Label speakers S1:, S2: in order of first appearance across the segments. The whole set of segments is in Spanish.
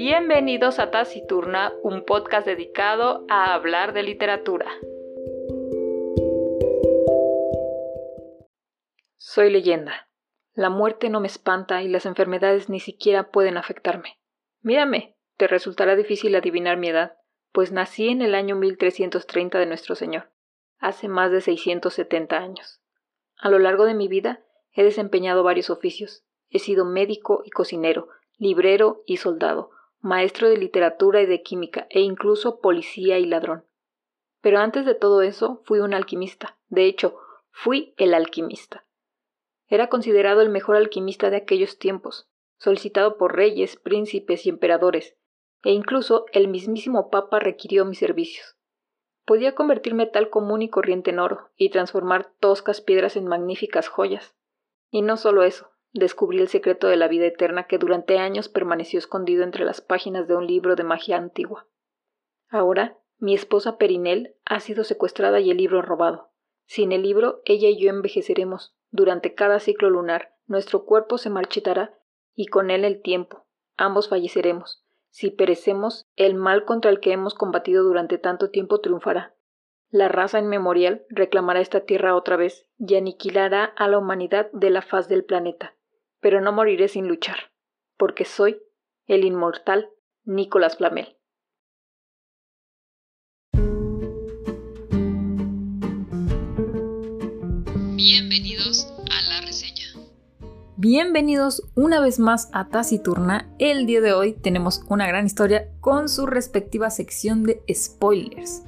S1: Bienvenidos a Taciturna, un podcast dedicado a hablar de literatura. Soy leyenda. La muerte no me espanta y las enfermedades ni siquiera pueden afectarme. Mírame, te resultará difícil adivinar mi edad, pues nací en el año 1330 de nuestro Señor, hace más de 670 años. A lo largo de mi vida he desempeñado varios oficios. He sido médico y cocinero, librero y soldado, maestro de literatura y de química e incluso policía y ladrón. Pero antes de todo eso fui un alquimista. De hecho, fui el alquimista. Era considerado el mejor alquimista de aquellos tiempos, solicitado por reyes, príncipes y emperadores, e incluso el mismísimo Papa requirió mis servicios. Podía convertir metal común y corriente en oro, y transformar toscas piedras en magníficas joyas. Y no solo eso, descubrí el secreto de la vida eterna que durante años permaneció escondido entre las páginas de un libro de magia antigua. Ahora, mi esposa Perinel ha sido secuestrada y el libro robado. Sin el libro, ella y yo envejeceremos. Durante cada ciclo lunar, nuestro cuerpo se marchitará y con él el tiempo. Ambos falleceremos. Si perecemos, el mal contra el que hemos combatido durante tanto tiempo triunfará. La raza inmemorial reclamará esta tierra otra vez y aniquilará a la humanidad de la faz del planeta pero no moriré sin luchar, porque soy el inmortal Nicolás Flamel.
S2: Bienvenidos a la reseña.
S1: Bienvenidos una vez más a Taciturna. El día de hoy tenemos una gran historia con su respectiva sección de spoilers.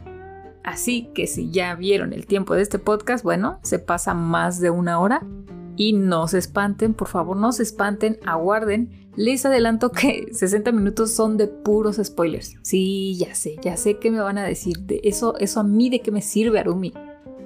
S1: Así que si ya vieron el tiempo de este podcast, bueno, se pasa más de una hora y no se espanten, por favor, no se espanten, aguarden. Les adelanto que 60 minutos son de puros spoilers. Sí, ya sé, ya sé que me van a decir de eso, eso a mí de qué me sirve, Arumi.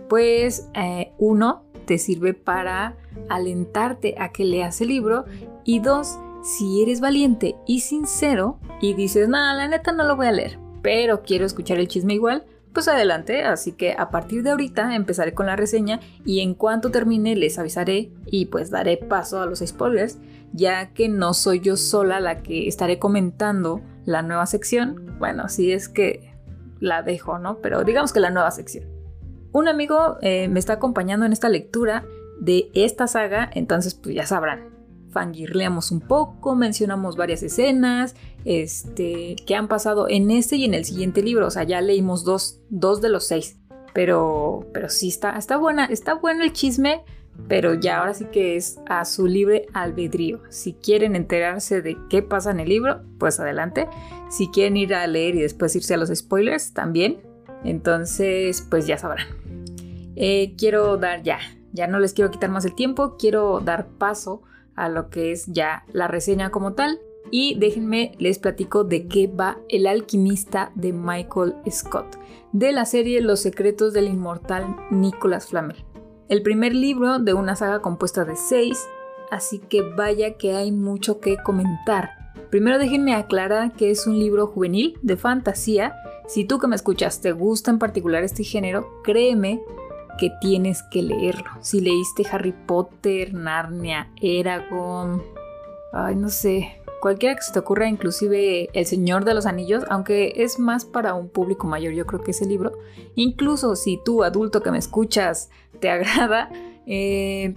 S1: Pues eh, uno, te sirve para alentarte a que leas el libro y dos, si eres valiente y sincero y dices, nada, la neta no lo voy a leer, pero quiero escuchar el chisme igual, pues adelante, así que a partir de ahorita empezaré con la reseña y en cuanto termine les avisaré y pues daré paso a los spoilers, ya que no soy yo sola la que estaré comentando la nueva sección, bueno, si es que la dejo, ¿no? Pero digamos que la nueva sección. Un amigo eh, me está acompañando en esta lectura de esta saga, entonces pues ya sabrán, fangirleamos un poco, mencionamos varias escenas este, que han pasado en este y en el siguiente libro. O sea, ya leímos dos, dos de los seis. Pero, pero sí está, está buena, está bueno el chisme, pero ya ahora sí que es a su libre albedrío. Si quieren enterarse de qué pasa en el libro, pues adelante. Si quieren ir a leer y después irse a los spoilers, también. Entonces, pues ya sabrán. Eh, quiero dar ya, ya no les quiero quitar más el tiempo, quiero dar paso a lo que es ya la reseña como tal. Y déjenme les platico de qué va El alquimista de Michael Scott, de la serie Los secretos del inmortal Nicholas Flamel. El primer libro de una saga compuesta de seis, así que vaya que hay mucho que comentar. Primero déjenme aclarar que es un libro juvenil de fantasía. Si tú que me escuchas te gusta en particular este género, créeme que tienes que leerlo. Si leíste Harry Potter, Narnia, Eragon, ay, no sé, cualquiera que se te ocurra, inclusive El Señor de los Anillos, aunque es más para un público mayor, yo creo que ese libro. Incluso si tú, adulto que me escuchas, te agrada, eh,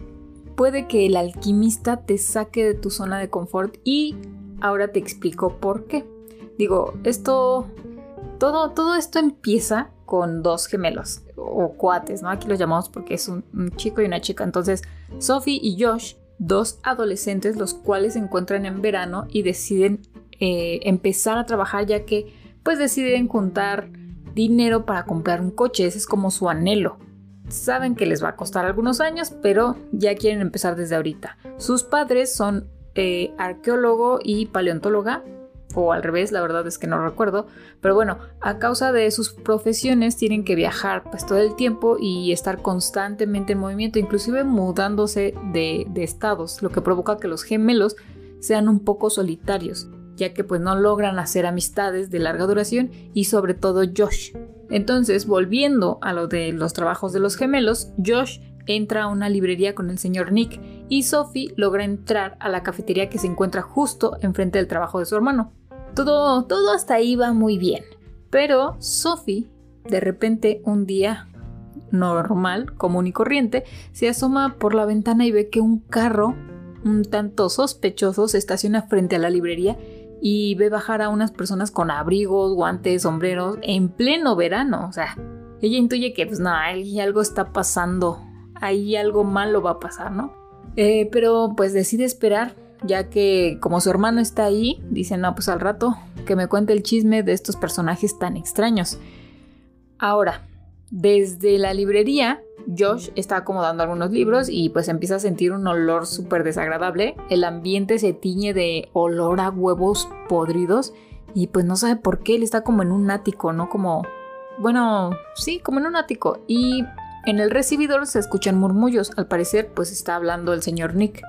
S1: puede que el alquimista te saque de tu zona de confort y ahora te explico por qué. Digo, esto, todo, todo esto empieza con dos gemelos o cuates, ¿no? Aquí los llamamos porque es un, chico y una chica. Entonces, Sophie y Josh, dos adolescentes, los cuales se encuentran en verano y deciden eh, empezar a trabajar ya que pues deciden juntar dinero para comprar un coche, ese es como su anhelo. Saben que les va a costar algunos años, pero ya quieren empezar desde ahorita. Sus padres son eh, arqueólogo y paleontóloga, o al revés, la verdad es que no recuerdo, pero bueno, a causa de sus profesiones tienen que viajar pues todo el tiempo y estar constantemente en movimiento, inclusive mudándose de, estados, lo que provoca que los gemelos sean un poco solitarios, ya que pues no logran hacer amistades de larga duración y sobre todo Josh. Entonces, volviendo a lo de los trabajos de los gemelos, Josh entra a una librería con el señor Nick y Sophie logra entrar a la cafetería que se encuentra justo enfrente del trabajo de su hermano. Todo, todo hasta ahí va muy bien. Pero Sophie, de repente, un día normal, común y corriente, se asoma por la ventana y ve que un carro un tanto sospechoso se estaciona frente a la librería y ve bajar a unas personas con abrigos, guantes, sombreros en pleno verano. O sea, ella intuye que pues no, ahí algo está pasando, ahí algo malo va a pasar, ¿no? Eh, pero pues decide esperar, ya que como su hermano está ahí, dice, no, pues al rato que me cuente el chisme de estos personajes tan extraños. Ahora, desde la librería, Josh está acomodando algunos libros y pues empieza a sentir un olor súper desagradable. El ambiente se tiñe de olor a huevos podridos y pues no sabe por qué él está como en un ático, ¿no? Como, bueno, sí, como en un ático. Y en el recibidor se escuchan murmullos. Al parecer pues está hablando el señor Nick.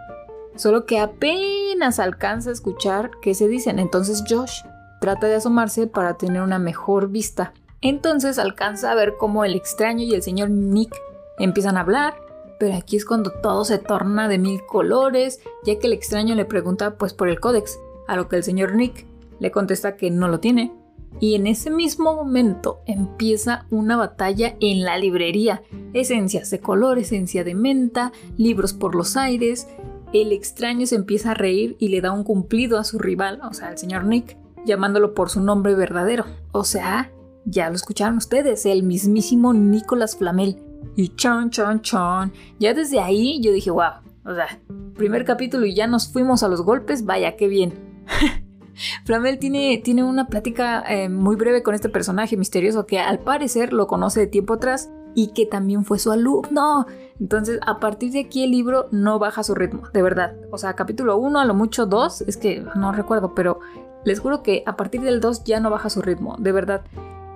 S1: Solo que apenas alcanza a escuchar qué se dicen. Entonces Josh trata de asomarse para tener una mejor vista. Entonces alcanza a ver cómo el extraño y el señor Nick empiezan a hablar, pero aquí es cuando todo se torna de mil colores, ya que el extraño le pregunta pues por el códex, a lo que el señor Nick le contesta que no lo tiene. Y en ese mismo momento empieza una batalla en la librería. Esencias de color, esencia de menta, libros por los aires. El extraño se empieza a reír y le da un cumplido a su rival, o sea, al señor Nick, llamándolo por su nombre verdadero, o sea, ya lo escucharon ustedes, el mismísimo Nicolás Flamel. Y chon, chon, chon. Ya desde ahí yo dije, wow. O sea, primer capítulo y ya nos fuimos a los golpes, vaya, qué bien. Flamel tiene, tiene una plática eh, muy breve con este personaje misterioso que al parecer lo conoce de tiempo atrás y que también fue su alumno. Entonces, a partir de aquí el libro no baja su ritmo, de verdad. O sea, capítulo 1, a lo mucho 2, es que no recuerdo, pero les juro que a partir del 2 ya no baja su ritmo, de verdad.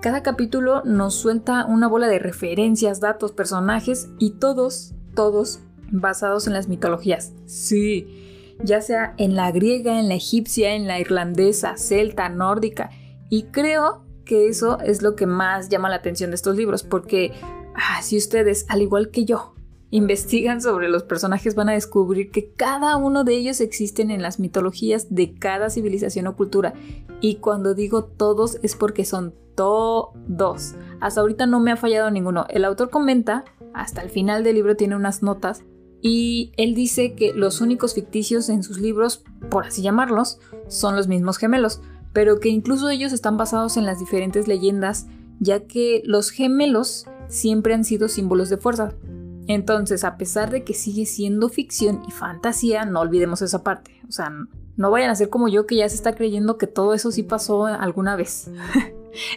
S1: Cada capítulo nos suelta una bola de referencias, datos, personajes y todos, todos basados en las mitologías. Sí, ya sea en la griega, en la egipcia, en la irlandesa, celta, nórdica. Y creo que eso es lo que más llama la atención de estos libros, porque ah, si ustedes, al igual que yo, investigan sobre los personajes van a descubrir que cada uno de ellos existen en las mitologías de cada civilización o cultura. Y cuando digo todos es porque son todos. Hasta ahorita no me ha fallado ninguno. El autor comenta, hasta el final del libro tiene unas notas, y él dice que los únicos ficticios en sus libros, por así llamarlos, son los mismos gemelos, pero que incluso ellos están basados en las diferentes leyendas, ya que los gemelos siempre han sido símbolos de fuerza. Entonces, a pesar de que sigue siendo ficción y fantasía, no olvidemos esa parte. O sea, no vayan a ser como yo que ya se está creyendo que todo eso sí pasó alguna vez.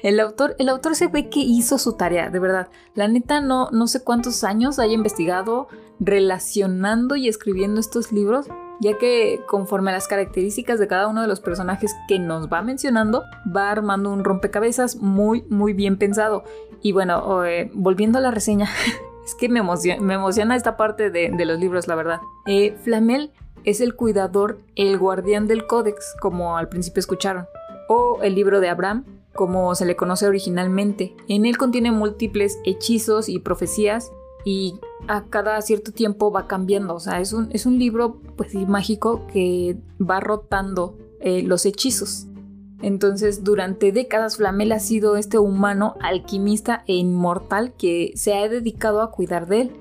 S1: El autor, el autor se ve que hizo su tarea, de verdad. La neta no, no sé cuántos años haya investigado relacionando y escribiendo estos libros, ya que conforme a las características de cada uno de los personajes que nos va mencionando, va armando un rompecabezas muy, muy bien pensado. Y bueno, eh, volviendo a la reseña, es que me emociona, esta parte de, los libros, la verdad. Eh, Flamel es el cuidador, el guardián del códex, como al principio escucharon. O el libro de Abraham, como se le conoce originalmente. En él contiene múltiples hechizos y profecías y a cada cierto tiempo va cambiando. O sea, es un, es un libro pues, mágico que va rotando eh, los hechizos. Entonces, durante décadas, Flamel ha sido este humano alquimista e inmortal que se ha dedicado a cuidar de él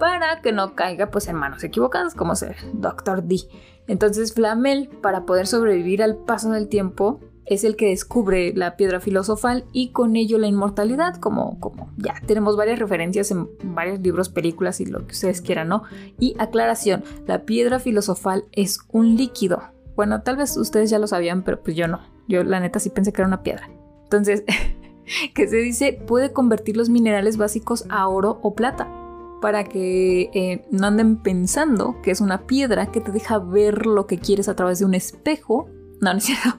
S1: para que no caiga pues en manos equivocadas como ser Doctor D. Entonces Flamel, para poder sobrevivir al paso del tiempo, es el que descubre la piedra filosofal y con ello la inmortalidad, como, como ya tenemos varias referencias en varios libros, películas y lo que ustedes quieran, ¿no? Y aclaración, la piedra filosofal es un líquido. Bueno, tal vez ustedes ya lo sabían, pero pues yo no. Yo la neta sí pensé que era una piedra. Entonces, que se dice puede convertir los minerales básicos a oro o plata para que eh, no anden pensando que es una piedra que te deja ver lo que quieres a través de un espejo. No, no es cierto.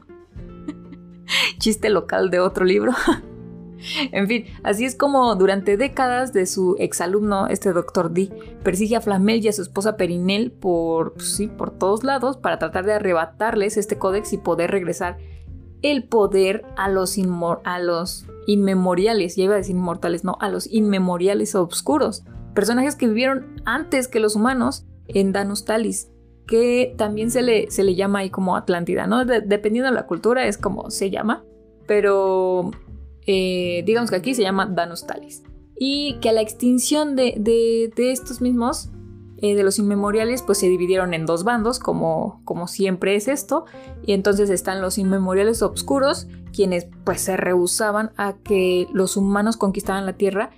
S1: chiste local de otro libro. en fin, así es como durante décadas de su exalumno, este doctor D, persigue a Flamel y a su esposa Perinel por, pues sí, por todos lados para tratar de arrebatarles este códex y poder regresar el poder a los, a los inmemoriales, ya iba a decir inmortales, no, a los inmemoriales oscuros, personajes que vivieron antes que los humanos en Danus Talis que también se le, se le llama ahí como Atlántida, ¿no? dependiendo de la cultura es como se llama, pero eh, digamos que aquí se llama Danus Talis. Y que a la extinción de, de, estos mismos, eh, de los inmemoriales, pues se dividieron en dos bandos, como, como siempre es esto. Y entonces están los inmemoriales oscuros, quienes pues se rehusaban a que los humanos conquistaran la Tierra.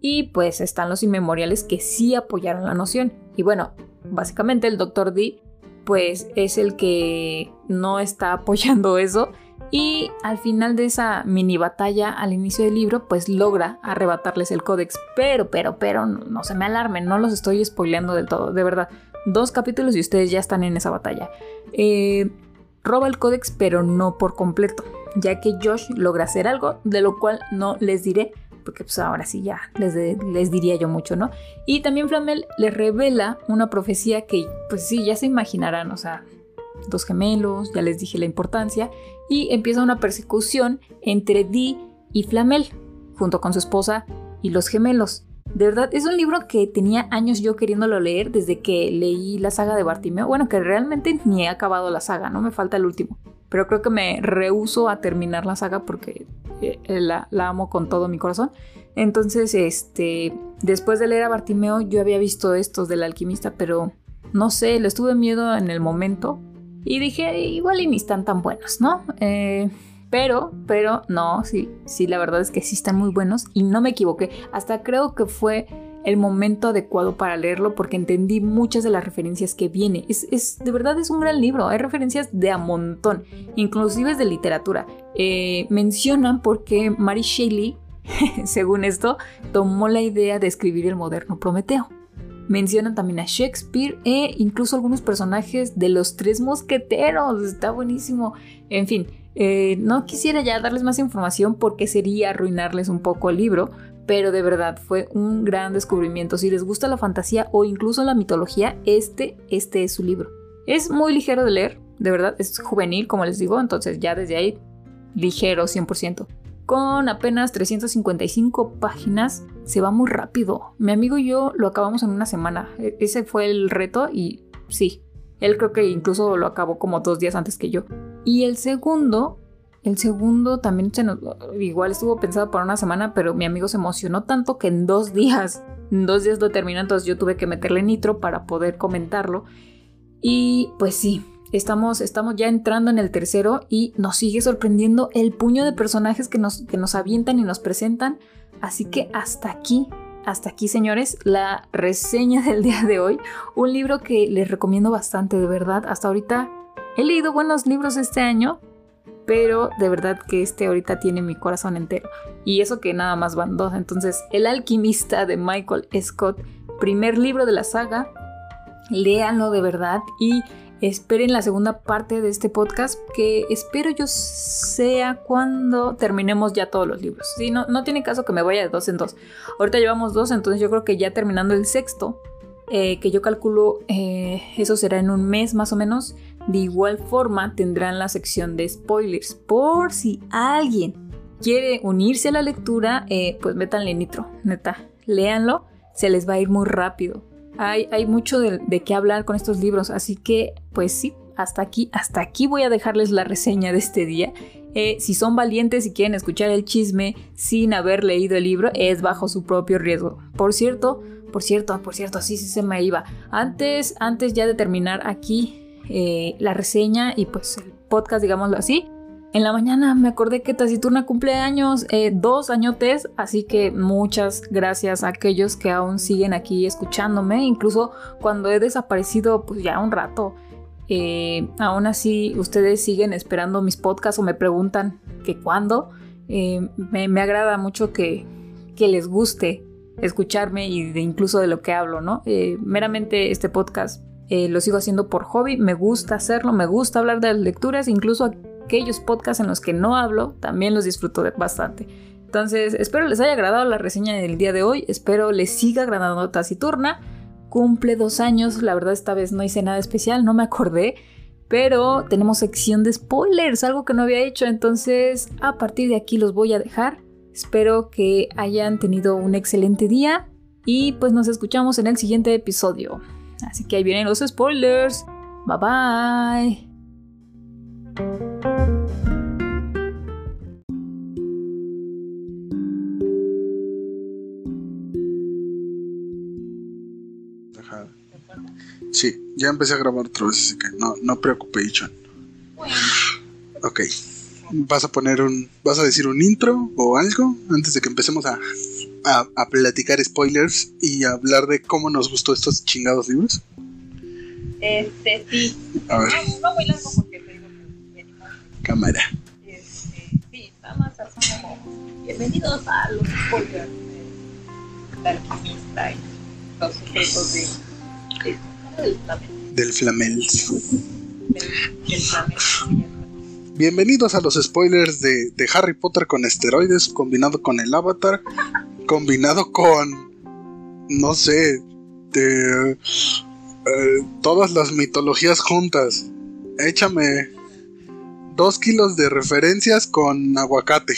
S1: Y pues están los inmemoriales que sí apoyaron la noción. Y bueno, básicamente el Dr. D pues es el que no está apoyando eso y al final de esa mini batalla al inicio del libro pues logra arrebatarles el códex. Pero pero pero no, se me alarmen no los estoy spoileando del todo. De verdad dos capítulos y ustedes ya están en esa batalla. Eh, roba el códex pero no por completo ya que Josh logra hacer algo de lo cual no les diré porque pues ahora sí ya les, les diría yo mucho, ¿no? Y también Flamel les revela una profecía que pues sí, ya se imaginarán, o sea, dos gemelos, ya les dije la importancia, y empieza una persecución entre Dee y Flamel, junto con su esposa y los gemelos. De verdad, es un libro que tenía años yo queriéndolo leer desde que leí la saga de Bartimeo. Bueno, que realmente ni he acabado la saga, no me falta el último. Pero creo que me rehuso a terminar la saga porque eh, la, amo con todo mi corazón. Entonces, este, después de leer a Bartimeo, yo había visto estos del alquimista, pero no sé, les tuve miedo en el momento. Y dije, igual y ni están tan buenos, ¿no? Eh, pero, pero no, sí, sí, la verdad es que sí están muy buenos y no me equivoqué. Hasta creo que fue el momento adecuado para leerlo porque entendí muchas de las referencias que viene. Es, de verdad es un gran libro, hay referencias de a montón, inclusive de literatura. Eh, mencionan porque Mary Shelley, según esto, tomó la idea de escribir el moderno Prometeo. Mencionan también a Shakespeare e incluso algunos personajes de los tres mosqueteros. Está buenísimo. En fin, eh, no quisiera ya darles más información porque sería arruinarles un poco el libro, pero de verdad fue un gran descubrimiento. Si les gusta la fantasía o incluso la mitología, este, este es su libro. Es muy ligero de leer, de verdad, es juvenil, como les digo, entonces ya desde ahí, ligero 100%. Con apenas 355 páginas, se va muy rápido. Mi amigo y yo lo acabamos en una semana. E, ese fue el reto y sí, él creo que incluso lo acabó como dos días antes que yo. Y el segundo el segundo también se igual estuvo pensado para una semana, pero mi amigo se emocionó tanto que en dos días, en dos días lo terminó, entonces yo tuve que meterle nitro para poder comentarlo. Y pues sí, estamos, estamos ya entrando en el tercero y nos sigue sorprendiendo el puño de personajes que nos, que nos avientan y nos presentan. Así que hasta aquí, hasta aquí señores, la reseña del día de hoy. Un libro que les recomiendo bastante, de verdad. Hasta ahorita he leído buenos libros este año, pero de verdad que este ahorita tiene mi corazón entero. Y eso que nada más van dos. Entonces, El alquimista de Michael Scott, primer libro de la saga, léanlo de verdad y esperen la segunda parte de este podcast que espero yo sea cuando terminemos ya todos los libros. Sí, no, no tiene caso que me vaya de dos en dos. Ahorita llevamos dos, entonces yo creo que ya terminando el sexto, eh, que yo calculo eh, eso será en un mes más o menos, de igual forma tendrán la sección de spoilers. Por si alguien quiere unirse a la lectura, eh, pues métanle nitro, neta. Léanlo, se les va a ir muy rápido. Hay, mucho de, qué hablar con estos libros, así que pues sí, hasta aquí, hasta aquí voy a dejarles la reseña de este día. Eh, si son valientes y quieren escuchar el chisme sin haber leído el libro, es bajo su propio riesgo. Por cierto, por cierto, por cierto, sí, sí se me iba. Antes, antes ya de terminar aquí eh, la reseña y pues el podcast, digámoslo así. En la mañana me acordé que Taciturna cumple años, eh, dos añotes, así que muchas gracias a aquellos que aún siguen aquí escuchándome, incluso cuando he desaparecido pues ya un rato. Eh, aún así, ustedes siguen esperando mis podcasts o me preguntan que cuándo. me, agrada mucho que, que, les guste escucharme y de incluso de lo que hablo, ¿no? meramente este podcast eh, lo sigo haciendo por hobby, me gusta hacerlo, me gusta hablar de las lecturas, incluso aquellos podcasts en los que no hablo, también los disfruto bastante. Entonces, espero les haya agradado la reseña del día de hoy, espero les siga agradando Taciturna. Cumple dos años, la verdad esta vez no hice nada especial, no me acordé, pero tenemos sección de spoilers, algo que no había hecho, entonces a partir de aquí los voy a dejar. Espero que hayan tenido un excelente día y pues nos escuchamos en el siguiente episodio. Así que ahí vienen los spoilers. Bye bye.
S3: Sí, ya empecé a grabar otra vez, así que no, no preocupación. Ok. ¿Vas a poner un. ¿Vas a decir un intro o algo antes de que empecemos a, a, platicar spoilers y a hablar de cómo nos gustó estos chingados libros?
S4: Este, sí.
S3: A ver.
S4: No, no muy largo porque te digo que venimos.
S3: Cámara.
S4: Este, sí, nada más así como. Bienvenidos a los spoilers de la alquimista y los secretos de. De del Flamel.
S3: Del
S4: Flamel.
S3: Bienvenidos a los spoilers de, de, Harry Potter con esteroides, combinado con el Avatar, combinado con, no sé, de, eh, todas las mitologías juntas. Échame dos kilos de referencias con aguacate.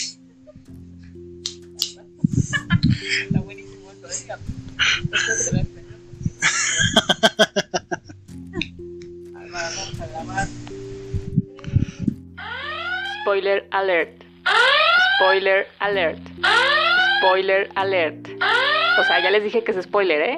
S4: Está buenísimo ¿eh?
S1: Spoiler alert. Spoiler alert. Spoiler alert. O sea, ya les dije que es spoiler, ¿eh?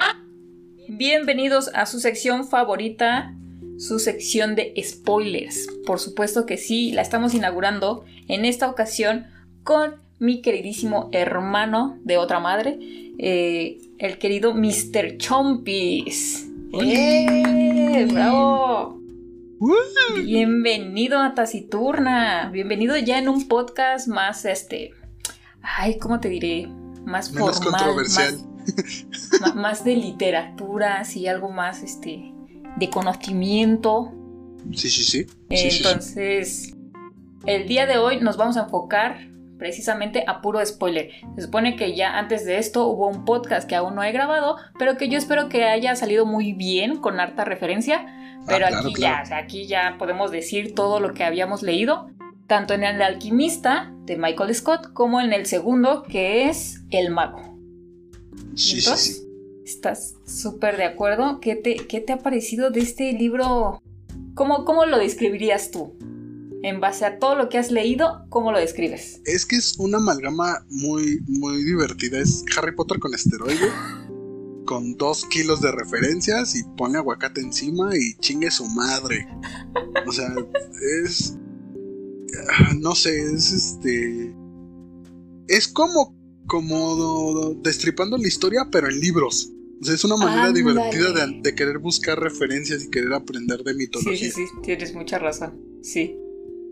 S1: Bienvenidos a su sección favorita, su sección de spoilers. Por supuesto que sí, la estamos inaugurando en esta ocasión con mi queridísimo hermano de otra madre, eh, el querido Mr. Chompis. ¡Eh! ¡Bravo! Bienvenido a Taciturna. Bienvenido ya en un podcast más, este. Ay, ¿cómo te diré? Más
S3: Menos
S1: formal.
S3: controversial.
S1: Más, más, de literatura, así, algo más, este. de conocimiento.
S3: Sí, sí, sí.
S1: Entonces,
S3: sí, sí.
S1: el día de hoy nos vamos a enfocar precisamente a puro spoiler. Se supone que ya antes de esto hubo un podcast que aún no he grabado, pero que yo espero que haya salido muy bien, con harta referencia. Pero
S3: Ah, claro,
S1: aquí
S3: claro.
S1: ya, o sea, aquí ya podemos decir todo lo que habíamos leído, tanto en el alquimista de Michael Scott como en el segundo que es El mago.
S3: Sí, sí, sí.
S1: ¿Estás súper de acuerdo? ¿Qué te, ¿Qué te ha parecido de este libro? ¿Cómo, ¿Cómo lo describirías tú? En base a todo lo que has leído, ¿cómo lo describes?
S3: Es que es una amalgama muy, muy divertida. Es Harry Potter con esteroide. Con dos kilos de referencias y pone aguacate encima y chingue su madre. O sea, es. ah, No sé, es este. Es como. Como destripando la historia, pero en libros. O sea, es una manera divertida de, de querer buscar referencias y querer aprender de
S1: Sí,
S3: mitología.
S1: sí, sí, tienes mucha razón. Sí.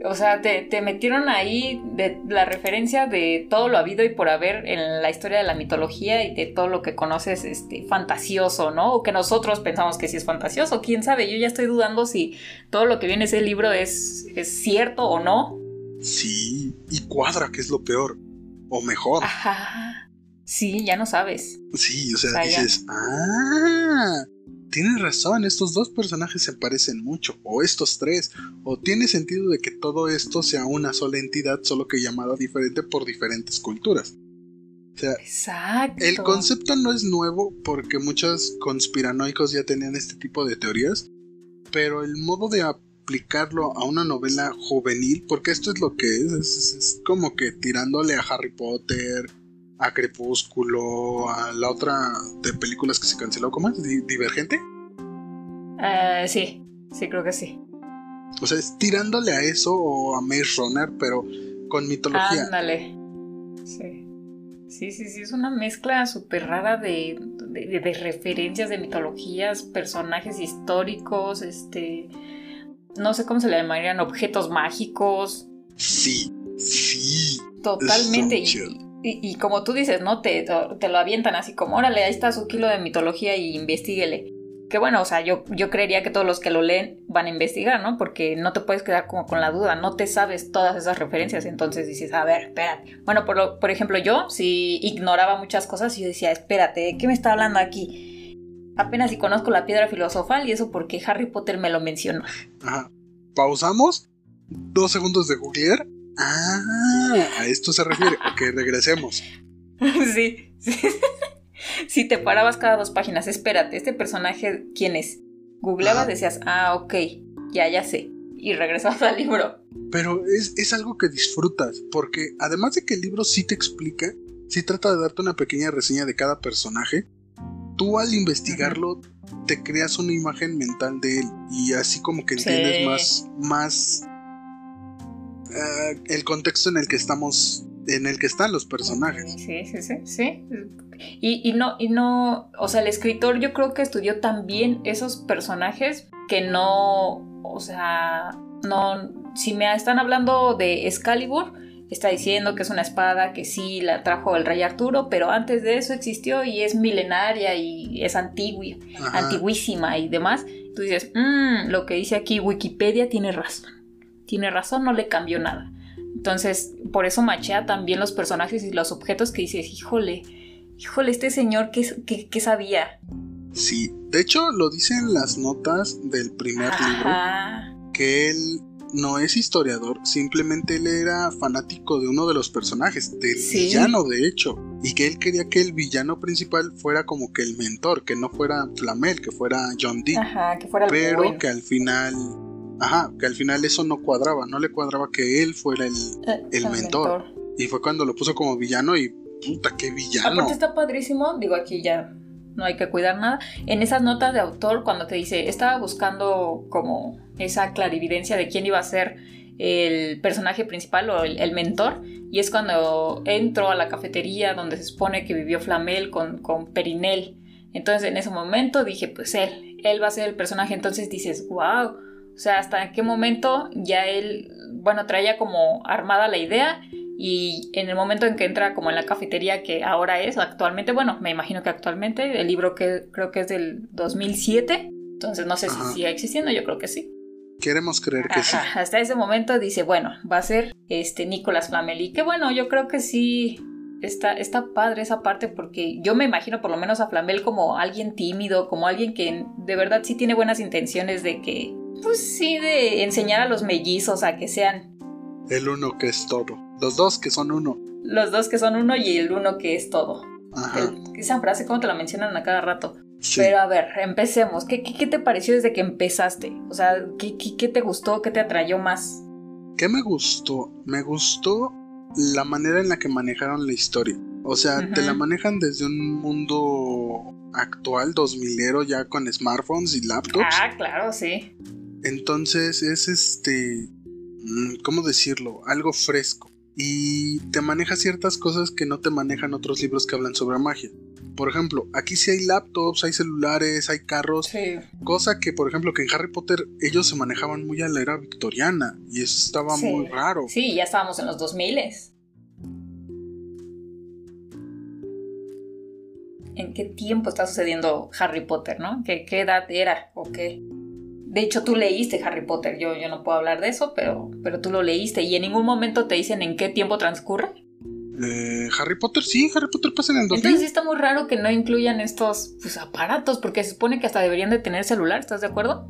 S1: O sea, te, te metieron ahí de la referencia de todo lo habido y por haber en la historia de la mitología y de todo lo que conoces este, fantasioso, ¿no? O que nosotros pensamos que sí es fantasioso. Quién sabe, yo ya estoy dudando si todo lo que viene en ese libro es, es cierto o no.
S3: Sí, y cuadra, que es lo peor. O mejor.
S1: Ajá. Sí, ya no sabes.
S3: Sí, o sea,
S1: O sea, ya.
S3: dices, ah, tienes razón, estos dos personajes se parecen mucho, o estos tres, o tiene sentido de que todo esto sea una sola entidad, solo que llamada diferente por diferentes culturas. O sea,
S1: Exacto.
S3: el concepto no es nuevo porque muchos conspiranoicos ya tenían este tipo de teorías, pero el modo de aplicarlo a una novela juvenil, porque esto es lo que es, es, es como que tirándole a Harry Potter, a Crepúsculo, a la otra de películas que se canceló, ¿cómo es? Di- Divergente.
S1: Eh, sí, sí, creo que sí.
S3: O sea, es tirándole a eso o a Maze Runner, pero con mitología.
S1: Ándale. Sí. Sí, sí, sí, es una mezcla súper rara de, de- de referencias, de mitologías, personajes históricos, este... No sé cómo se le llamarían, objetos mágicos.
S3: Sí, sí.
S1: Totalmente. Y. y- como tú dices, ¿no? Te, lo avientan así como, órale, ahí está su kilo de mitología y investiguele. Que bueno, o sea, yo, yo creería que todos los que lo leen van a investigar, ¿no? Porque no te puedes quedar como con la duda, no te sabes todas esas referencias, entonces dices, a ver, espérate. Bueno, por, lo- por ejemplo, yo si ignoraba muchas cosas y yo decía, espérate, ¿de qué me está hablando aquí? Apenas si conozco la piedra filosofal y eso porque Harry Potter me lo mencionó.
S3: Ajá. Pausamos. Dos segundos de googlear. Ah, a esto se refiere. Ok, regresemos.
S1: sí, sí. si te parabas cada dos páginas, espérate, ¿este personaje quién es? Googleabas, decías, ah, ok. ya, ya sé. Y regresamos al libro.
S3: Pero es, es algo que disfrutas, porque además de que el libro sí te explica, sí trata de darte una pequeña reseña de cada personaje, tú al investigarlo te creas una imagen mental de él y así como que entiendes
S1: Sí.
S3: más, más eh, el contexto en el que estamos, en el que están los personajes.
S1: Sí, sí, sí, sí. Y, y no, y no, o sea, el escritor yo creo que estudió también esos personajes que no, o sea, no, si me están hablando de Excalibur, está diciendo que es una espada que sí la trajo el rey Arturo, pero antes de eso existió y es milenaria y es antigua,
S3: Ajá.
S1: antiguísima y demás. Tú dices, "Mm, lo que dice aquí Wikipedia tiene razón. Tiene razón, no le cambió nada. Entonces, por eso machea también los personajes y los objetos que dices, híjole, híjole, este señor, ¿qué, qué- qué sabía?
S3: Sí, de hecho lo dicen las notas del primer libro, que él no es historiador, simplemente él era fanático de uno de los personajes, del
S1: Sí.
S3: villano de hecho, y que él quería que el villano principal fuera como que el mentor, que no fuera Flamel, que fuera John Dee,
S1: Ajá, que fuera el
S3: pero
S1: bueno.
S3: que al final, ajá, que al final eso no cuadraba, no le cuadraba que él fuera el,
S1: Eh,
S3: el mentor. y fue cuando lo puso como villano y puta, qué villano.
S1: Aparte está padrísimo, digo aquí ya no hay que cuidar nada. En esas notas de autor, cuando te dice, estaba buscando como esa clarividencia de quién iba a ser el personaje principal o el, el mentor, y es cuando entro a la cafetería donde se supone que vivió Flamel con, con Perinel. Entonces en ese momento dije, pues él, él va a ser el personaje. Entonces dices, wow, o sea, hasta qué momento ya él, bueno, traía como armada la idea y en el momento en que entra como en la cafetería que ahora es actualmente, bueno, me imagino que actualmente, el libro que creo que es del 2007, entonces no sé
S3: Ajá.
S1: si sigue existiendo, yo creo que sí.
S3: Queremos creer que sí.
S1: Hasta ese momento dice, bueno, va a ser este Nicolás Flamel y que bueno, yo creo que sí está, está padre esa parte porque yo me imagino por lo menos a Flamel como alguien tímido, como alguien que de verdad sí tiene buenas intenciones de que, pues sí, de enseñar a los mellizos a que sean
S3: El uno que es todo. Los dos que son uno.
S1: los dos que son uno y el uno que es todo.
S3: Ajá.
S1: El- esa frase, ¿cómo te la mencionan a cada rato?
S3: sí.
S1: Pero a ver, empecemos. ¿Qué, qué, qué te pareció desde que empezaste? O sea, ¿qué, qué, qué te gustó? ¿Qué te atrayó más?
S3: ¿Qué me gustó? Me gustó la manera en la que manejaron la historia. O sea, te la manejan desde un mundo actual, 2000ero, ya con smartphones y laptops.
S1: Ah, claro, sí.
S3: Entonces es este, mm, ¿cómo decirlo? Algo fresco. Y te maneja ciertas cosas que no te manejan otros libros que hablan sobre magia. Por ejemplo, aquí sí hay laptops, hay celulares, hay carros,
S1: Sí.
S3: cosa que por ejemplo que en Harry Potter ellos se manejaban muy a la era victoriana y eso estaba
S1: Sí.
S3: muy raro.
S1: Sí, ya estábamos en los 2000 ¿En qué tiempo está sucediendo Harry Potter, no? ¿Qué, qué edad era o qué? De hecho, tú leíste Harry Potter. Yo, yo no puedo hablar de eso, pero, pero tú lo leíste. ¿Y en ningún momento te dicen en qué tiempo transcurre?
S3: Eh, Harry Potter, sí, Harry Potter pasa en el 2000.
S1: Entonces sí está muy raro que no incluyan estos pues, aparatos, porque se supone que hasta deberían de tener celular, ¿estás de acuerdo?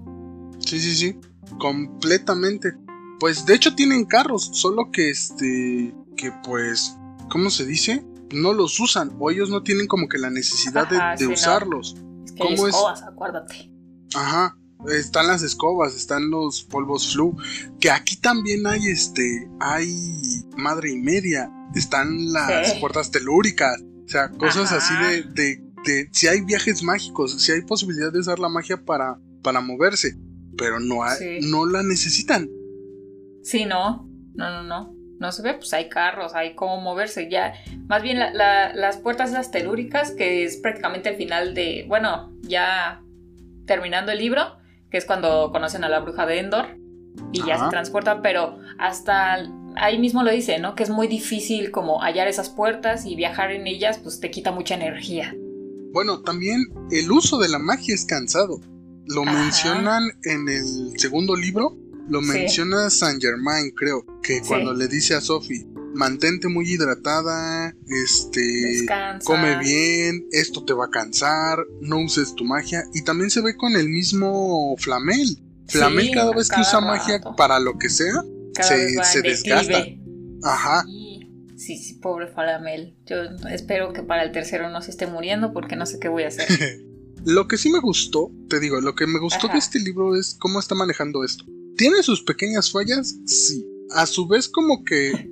S3: Sí, sí, sí. Completamente. Pues de hecho tienen carros, solo que este. que pues. ¿Cómo se dice? No los usan, o ellos no tienen como que la necesidad de-
S1: Ajá,
S3: de,
S1: sí, no.
S3: usarlos.
S1: Es que hay
S3: ¿Cómo es?
S1: acuérdate.
S3: Ajá. Están las escobas, están los polvos flu. Que aquí también hay este. hay madre y media. Están las puertas telúricas. O sea, cosas
S1: Ajá.
S3: así de, de, de- Si hay viajes mágicos, si hay posibilidad de usar la magia para, para moverse. Pero no, hay-
S1: Sí.
S3: no la necesitan.
S1: Sí, no, no, no, no. No se ve, pues hay carros, hay cómo moverse. Ya, más bien la- la- las puertas esas telúricas, que es prácticamente el final de, bueno, ya terminando el libro, que es cuando conocen a la bruja de Endor y ya se transportan, pero hasta ahí mismo lo dice, ¿no? Que es muy difícil como hallar esas puertas y viajar en ellas, pues te quita mucha energía.
S3: Bueno, también el uso de la magia es cansado. Lo
S1: Ajá.
S3: mencionan en el segundo libro, lo
S1: Sí.
S3: menciona Saint Germain, creo, que
S1: Sí.
S3: cuando le dice a Sophie, mantente muy hidratada, este,
S1: Descansa.
S3: come bien, esto te va a cansar, no uses tu magia. Y también se ve con el mismo Flamel. Flamel
S1: Sí,
S3: cada vez que usa
S1: rato.
S3: magia para lo que sea,
S1: Cada
S3: se- se desgasta.
S1: declive.
S3: ajá.
S1: Sí, sí, pobre Falamel. Yo espero que para el tercero no se esté muriendo porque no sé qué voy a hacer.
S3: Lo que sí me gustó, te digo, lo que me gustó
S1: Ajá.
S3: de este libro es cómo está manejando esto. ¿Tiene sus pequeñas fallas? Sí. A su vez como que...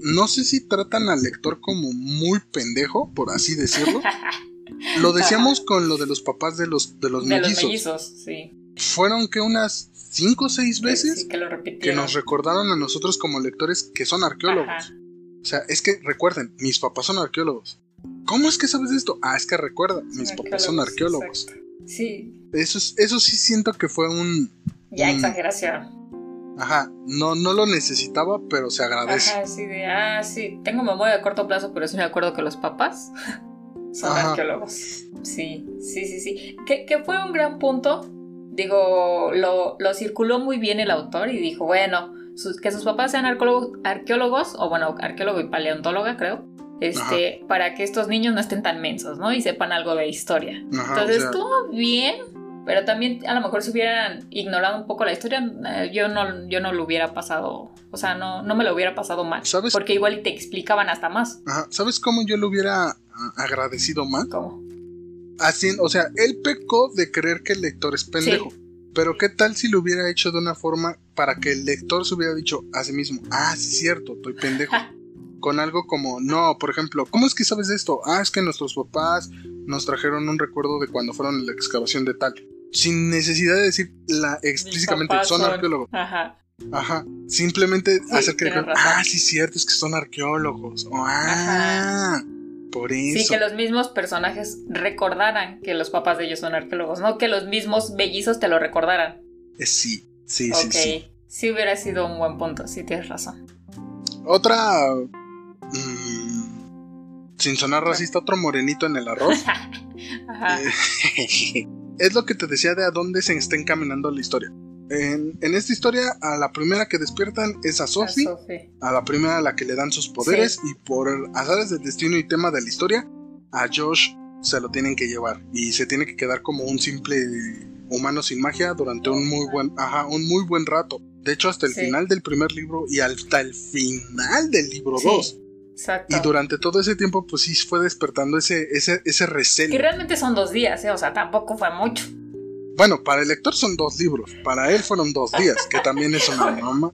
S3: No sé si tratan al lector como muy pendejo, por así decirlo. Lo decíamos con lo de los papás de los, de los
S1: De los
S3: mellizos.
S1: mellizos, sí.
S3: Fueron que unas cinco o seis veces
S1: Sí, que lo
S3: que
S1: repitieron.
S3: nos recordaron a nosotros como lectores que son arqueólogos.
S1: Ajá.
S3: O sea, es que recuerden, mis papás son arqueólogos. ¿Cómo es que sabes esto? Ah, es que recuerda, mis papás son arqueólogos.
S1: exacto. Sí,
S3: Eso, es, eso sí siento que fue un...
S1: ya exageración.
S3: Ajá, no, no lo necesitaba, pero se agradece.
S1: Ajá, sí, de, ah, sí, tengo memoria de corto plazo, pero sí me acuerdo que los papás son
S3: Ajá.
S1: arqueólogos. Sí, sí, sí, sí. Que, que fue un gran punto. Digo, lo, lo circuló muy bien el autor y dijo, bueno, sus- que sus papás sean arqueólogos, arqueólogos, o bueno, arqueólogo y paleontóloga, creo, este, para que estos niños no estén tan mensos, ¿no? Y sepan algo de historia.
S3: Ajá,
S1: Entonces
S3: o sea,
S1: estuvo bien, pero también a lo mejor si hubieran ignorado un poco la historia, eh, yo no, yo no lo hubiera pasado, o sea, no, no me lo hubiera pasado mal.
S3: ¿Sabes?
S1: Porque igual te explicaban hasta más.
S3: ajá, ¿Sabes cómo yo lo hubiera ah, agradecido más?
S1: ¿Cómo?
S3: Así, o sea, él pecó de creer que el lector es pendejo. Pero qué tal si lo hubiera hecho de una forma para que el lector se hubiera dicho a sí mismo, ah, sí es cierto, estoy pendejo. Con algo como, no, por ejemplo, ¿cómo es que sabes de esto? Ah, es que nuestros papás nos trajeron un recuerdo de cuando fueron a la excavación de tal. Sin necesidad de decir la, explícitamente, son
S1: son-
S3: arqueólogos.
S1: Ajá.
S3: Ajá. Simplemente hacer que ah, sí es cierto, es que son arqueólogos. O, ah, por eso.
S1: Sí, que los mismos personajes recordaran que los papás de ellos son arqueólogos, no que los mismos bellizos te lo recordaran.
S3: Eh, sí, sí,
S1: ok.
S3: sí, sí.
S1: Sí hubiera sido un buen punto, sí tienes razón.
S3: Otra. mm, sin sonar racista, otro morenito en el arroz.
S1: Ajá.
S3: Eh, es lo que te decía de a dónde se está encaminando la historia. En, en esta historia, a la primera que despiertan es a Sophie,
S1: A Sophie.
S3: a la primera a la que le dan sus poderes, y por azares del destino y tema de la historia, a Josh se lo tienen que llevar. Y se tiene que quedar como un simple humano sin magia durante un muy buen, ajá, un muy buen rato. De hecho, hasta el
S1: Sí.
S3: final del primer libro y hasta el final del libro
S1: Sí,
S3: 2.
S1: Exacto.
S3: Y durante todo ese tiempo, pues sí fue despertando ese, ese, ese recelo.
S1: Que realmente son dos días, ¿eh? o sea, tampoco fue mucho.
S3: Bueno, para el lector son dos libros, para él fueron dos días, que también es una mamá.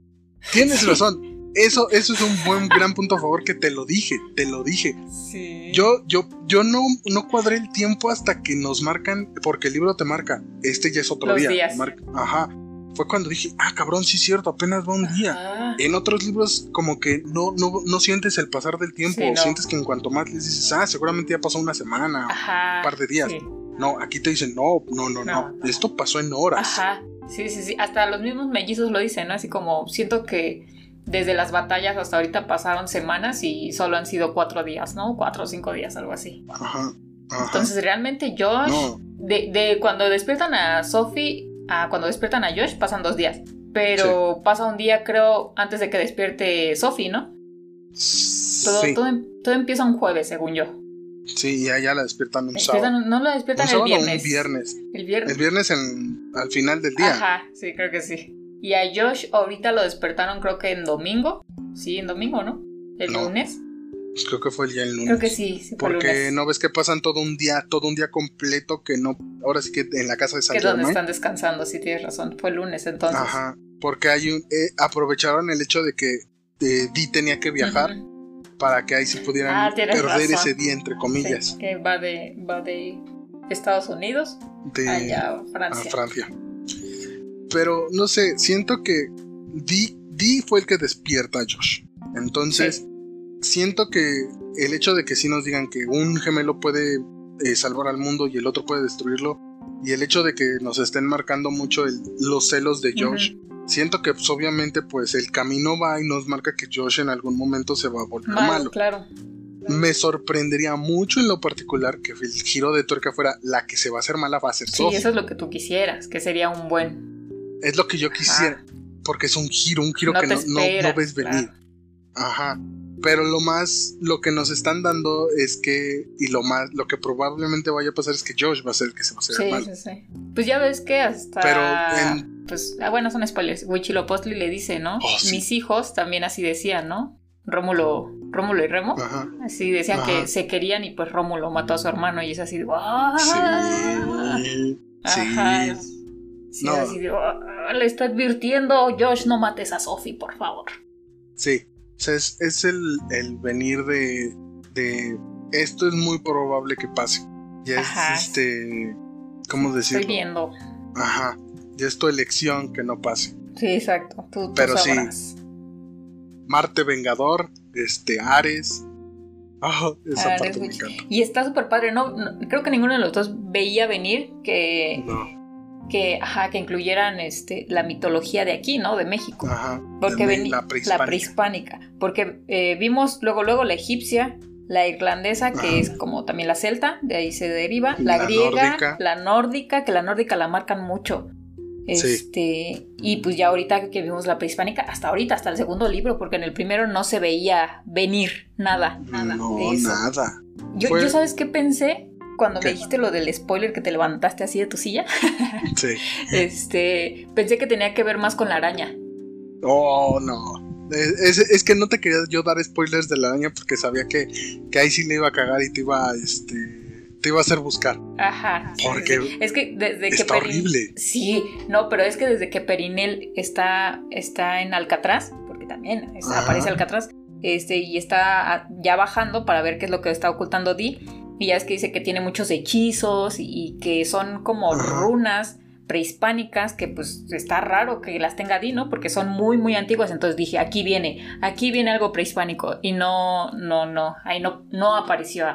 S3: Tienes
S1: Sí.
S3: razón, eso, eso es un buen gran punto a favor que te lo dije, te lo dije.
S1: Sí.
S3: Yo, yo, yo no, no cuadré el tiempo hasta que nos marcan, porque el libro te marca, este ya es otro
S1: Los
S3: día.
S1: días.
S3: Marca- ajá. Fue cuando dije, ah, cabrón, sí es cierto, apenas va un día.
S1: Ajá.
S3: En otros libros, como que no, no, no sientes el pasar del tiempo,
S1: Sí, no.
S3: sientes que en cuanto más les dices, ah, seguramente ya pasó una semana.
S1: Ajá.
S3: un par de días.
S1: sí.
S3: No, aquí te dicen, no, no, no, no, esto pasó en horas.
S1: Ajá. Sí, sí, sí. Hasta los mismos mellizos lo dicen, ¿no? Así como siento que desde las batallas hasta ahorita pasaron semanas y solo han sido cuatro días, ¿no? Cuatro o cinco días, algo así.
S3: Ajá. ajá.
S1: Entonces realmente Josh,
S3: No.
S1: de, de cuando despiertan a Sophie a cuando despiertan a Josh pasan dos días. Pero pasa un día, creo, antes de que despierte Sophie, ¿no? Todo,
S3: sí,
S1: todo, em- todo empieza un jueves, según yo.
S3: sí, ya, ya la despiertan un sábado.
S1: No lo
S3: Un
S1: despiertan el viernes.
S3: un viernes.
S1: El viernes.
S3: El viernes en, al final del día.
S1: Ajá, sí, creo que sí. Y a Josh ahorita lo despertaron creo que en domingo. Sí, en domingo, ¿no? El
S3: No,
S1: lunes.
S3: Pues creo que fue el día del lunes.
S1: Creo que sí, sí fue el
S3: Porque
S1: lunes.
S3: no ves que pasan todo un día, todo un día completo que no. Ahora sí que en la casa de
S1: que
S3: San
S1: es donde están descansando, sí tienes razón. Fue el lunes entonces.
S3: Ajá. Porque hay un. eh, aprovecharon el hecho de que eh, Dee tenía que viajar para que ahí sí pudieran
S1: Ah,
S3: perder
S1: razón.
S3: ese día, entre comillas.
S1: Sí, que va de, va de Estados Unidos
S3: de,
S1: allá a
S3: a
S1: Francia.
S3: Francia. Pero no sé, siento que Dee, Dee fue el que despierta a Josh. Entonces, siento que el hecho de que sí nos digan que un gemelo puede eh, salvar al mundo y el otro puede destruirlo, y el hecho de que nos estén marcando mucho el- los celos de Josh, siento que pues, obviamente pues el camino va y nos marca que Josh en algún momento se va a volver
S1: Malo,
S3: malo.
S1: claro.
S3: Me sorprendería mucho en lo particular que el giro de tuerca fuera la que se va a hacer mala va a ser
S1: Sí,
S3: Sophie.
S1: eso es lo que tú quisieras, que sería un buen.
S3: Es lo que yo quisiera. Porque es un giro, un giro
S1: No
S3: que no, no- no
S1: esperas,
S3: ves venir. Ajá. Pero lo más, lo que nos están dando es que, y lo más, lo que probablemente vaya a pasar es que Josh va a ser el que se va a hacer
S1: Sí,
S3: mal.
S1: sí, sí. Pues ya ves que hasta.
S3: Pero en-
S1: Pues, ah, bueno, son spoilers. Huichilopochtli le dice, ¿no?
S3: Oh, sí.
S1: Mis hijos también así decían, ¿no? Rómulo, Rómulo y Remo.
S3: Ajá.
S1: Así decían
S3: Ajá.
S1: que se querían y pues Rómulo mató a su hermano y es así de. ¡ah!
S3: Sí.
S1: Ajá.
S3: Sí.
S1: Sí,
S3: No.
S1: así de, "Ah, le está advirtiendo, Josh, no mates a Sophie, por favor.
S3: Sí, o sea, es, es el, el venir de, de esto es muy probable que pase. Ya es
S1: Ajá.
S3: este, ¿cómo
S1: Estoy
S3: decirlo?
S1: viendo.
S3: Ajá, ya es tu elección que no pase.
S1: Sí, exacto. Tú, tú
S3: Pero sí. Marte Vengador, este, Ares. Ah, esa parte me encanta.
S1: Y está súper padre, ¿no? No- Creo que ninguno de los dos veía venir que,
S3: No,
S1: que, ajá, que incluyeran este, la mitología de aquí, ¿no? De México.
S3: ajá.
S1: Porque
S3: de la prehispánica.
S1: la prehispánica. Porque eh, vimos luego, luego la egipcia, la irlandesa, que
S3: Ajá.
S1: es como también la celta, de ahí se deriva, la,
S3: La
S1: griega,
S3: nórdica.
S1: la nórdica, que la nórdica la marcan mucho. Este, y pues ya ahorita que vimos la prehispánica, hasta ahorita, hasta el segundo libro, porque en el primero no se veía venir nada, nada
S3: No,
S1: de eso.
S3: nada.
S1: Yo,
S3: Fue-
S1: yo sabes qué pensé cuando me dijiste lo del spoiler que te levantaste así de tu silla.
S3: Sí.
S1: Este, pensé que tenía que ver más con la araña.
S3: Oh, no. Es, es- que no te quería yo dar spoilers de la araña porque sabía que, que ahí sí le iba a cagar y te iba a, este, te iba a hacer buscar.
S1: Ajá.
S3: Porque
S1: sí. es que desde que
S3: está
S1: Perin-
S3: horrible.
S1: Sí, no, pero es que desde que Perinel está, está en Alcatraz, porque también es- aparece Alcatraz, este, y está ah, ya bajando para ver qué es lo que está ocultando Dee. Y ya es que dice que tiene muchos hechizos y, que son como runas prehispánicas que pues está raro que las tenga Dee, ¿no? Porque son muy, muy antiguas. Entonces dije, aquí viene, aquí viene algo prehispánico. Y no, no, no, ahí no, no apareció.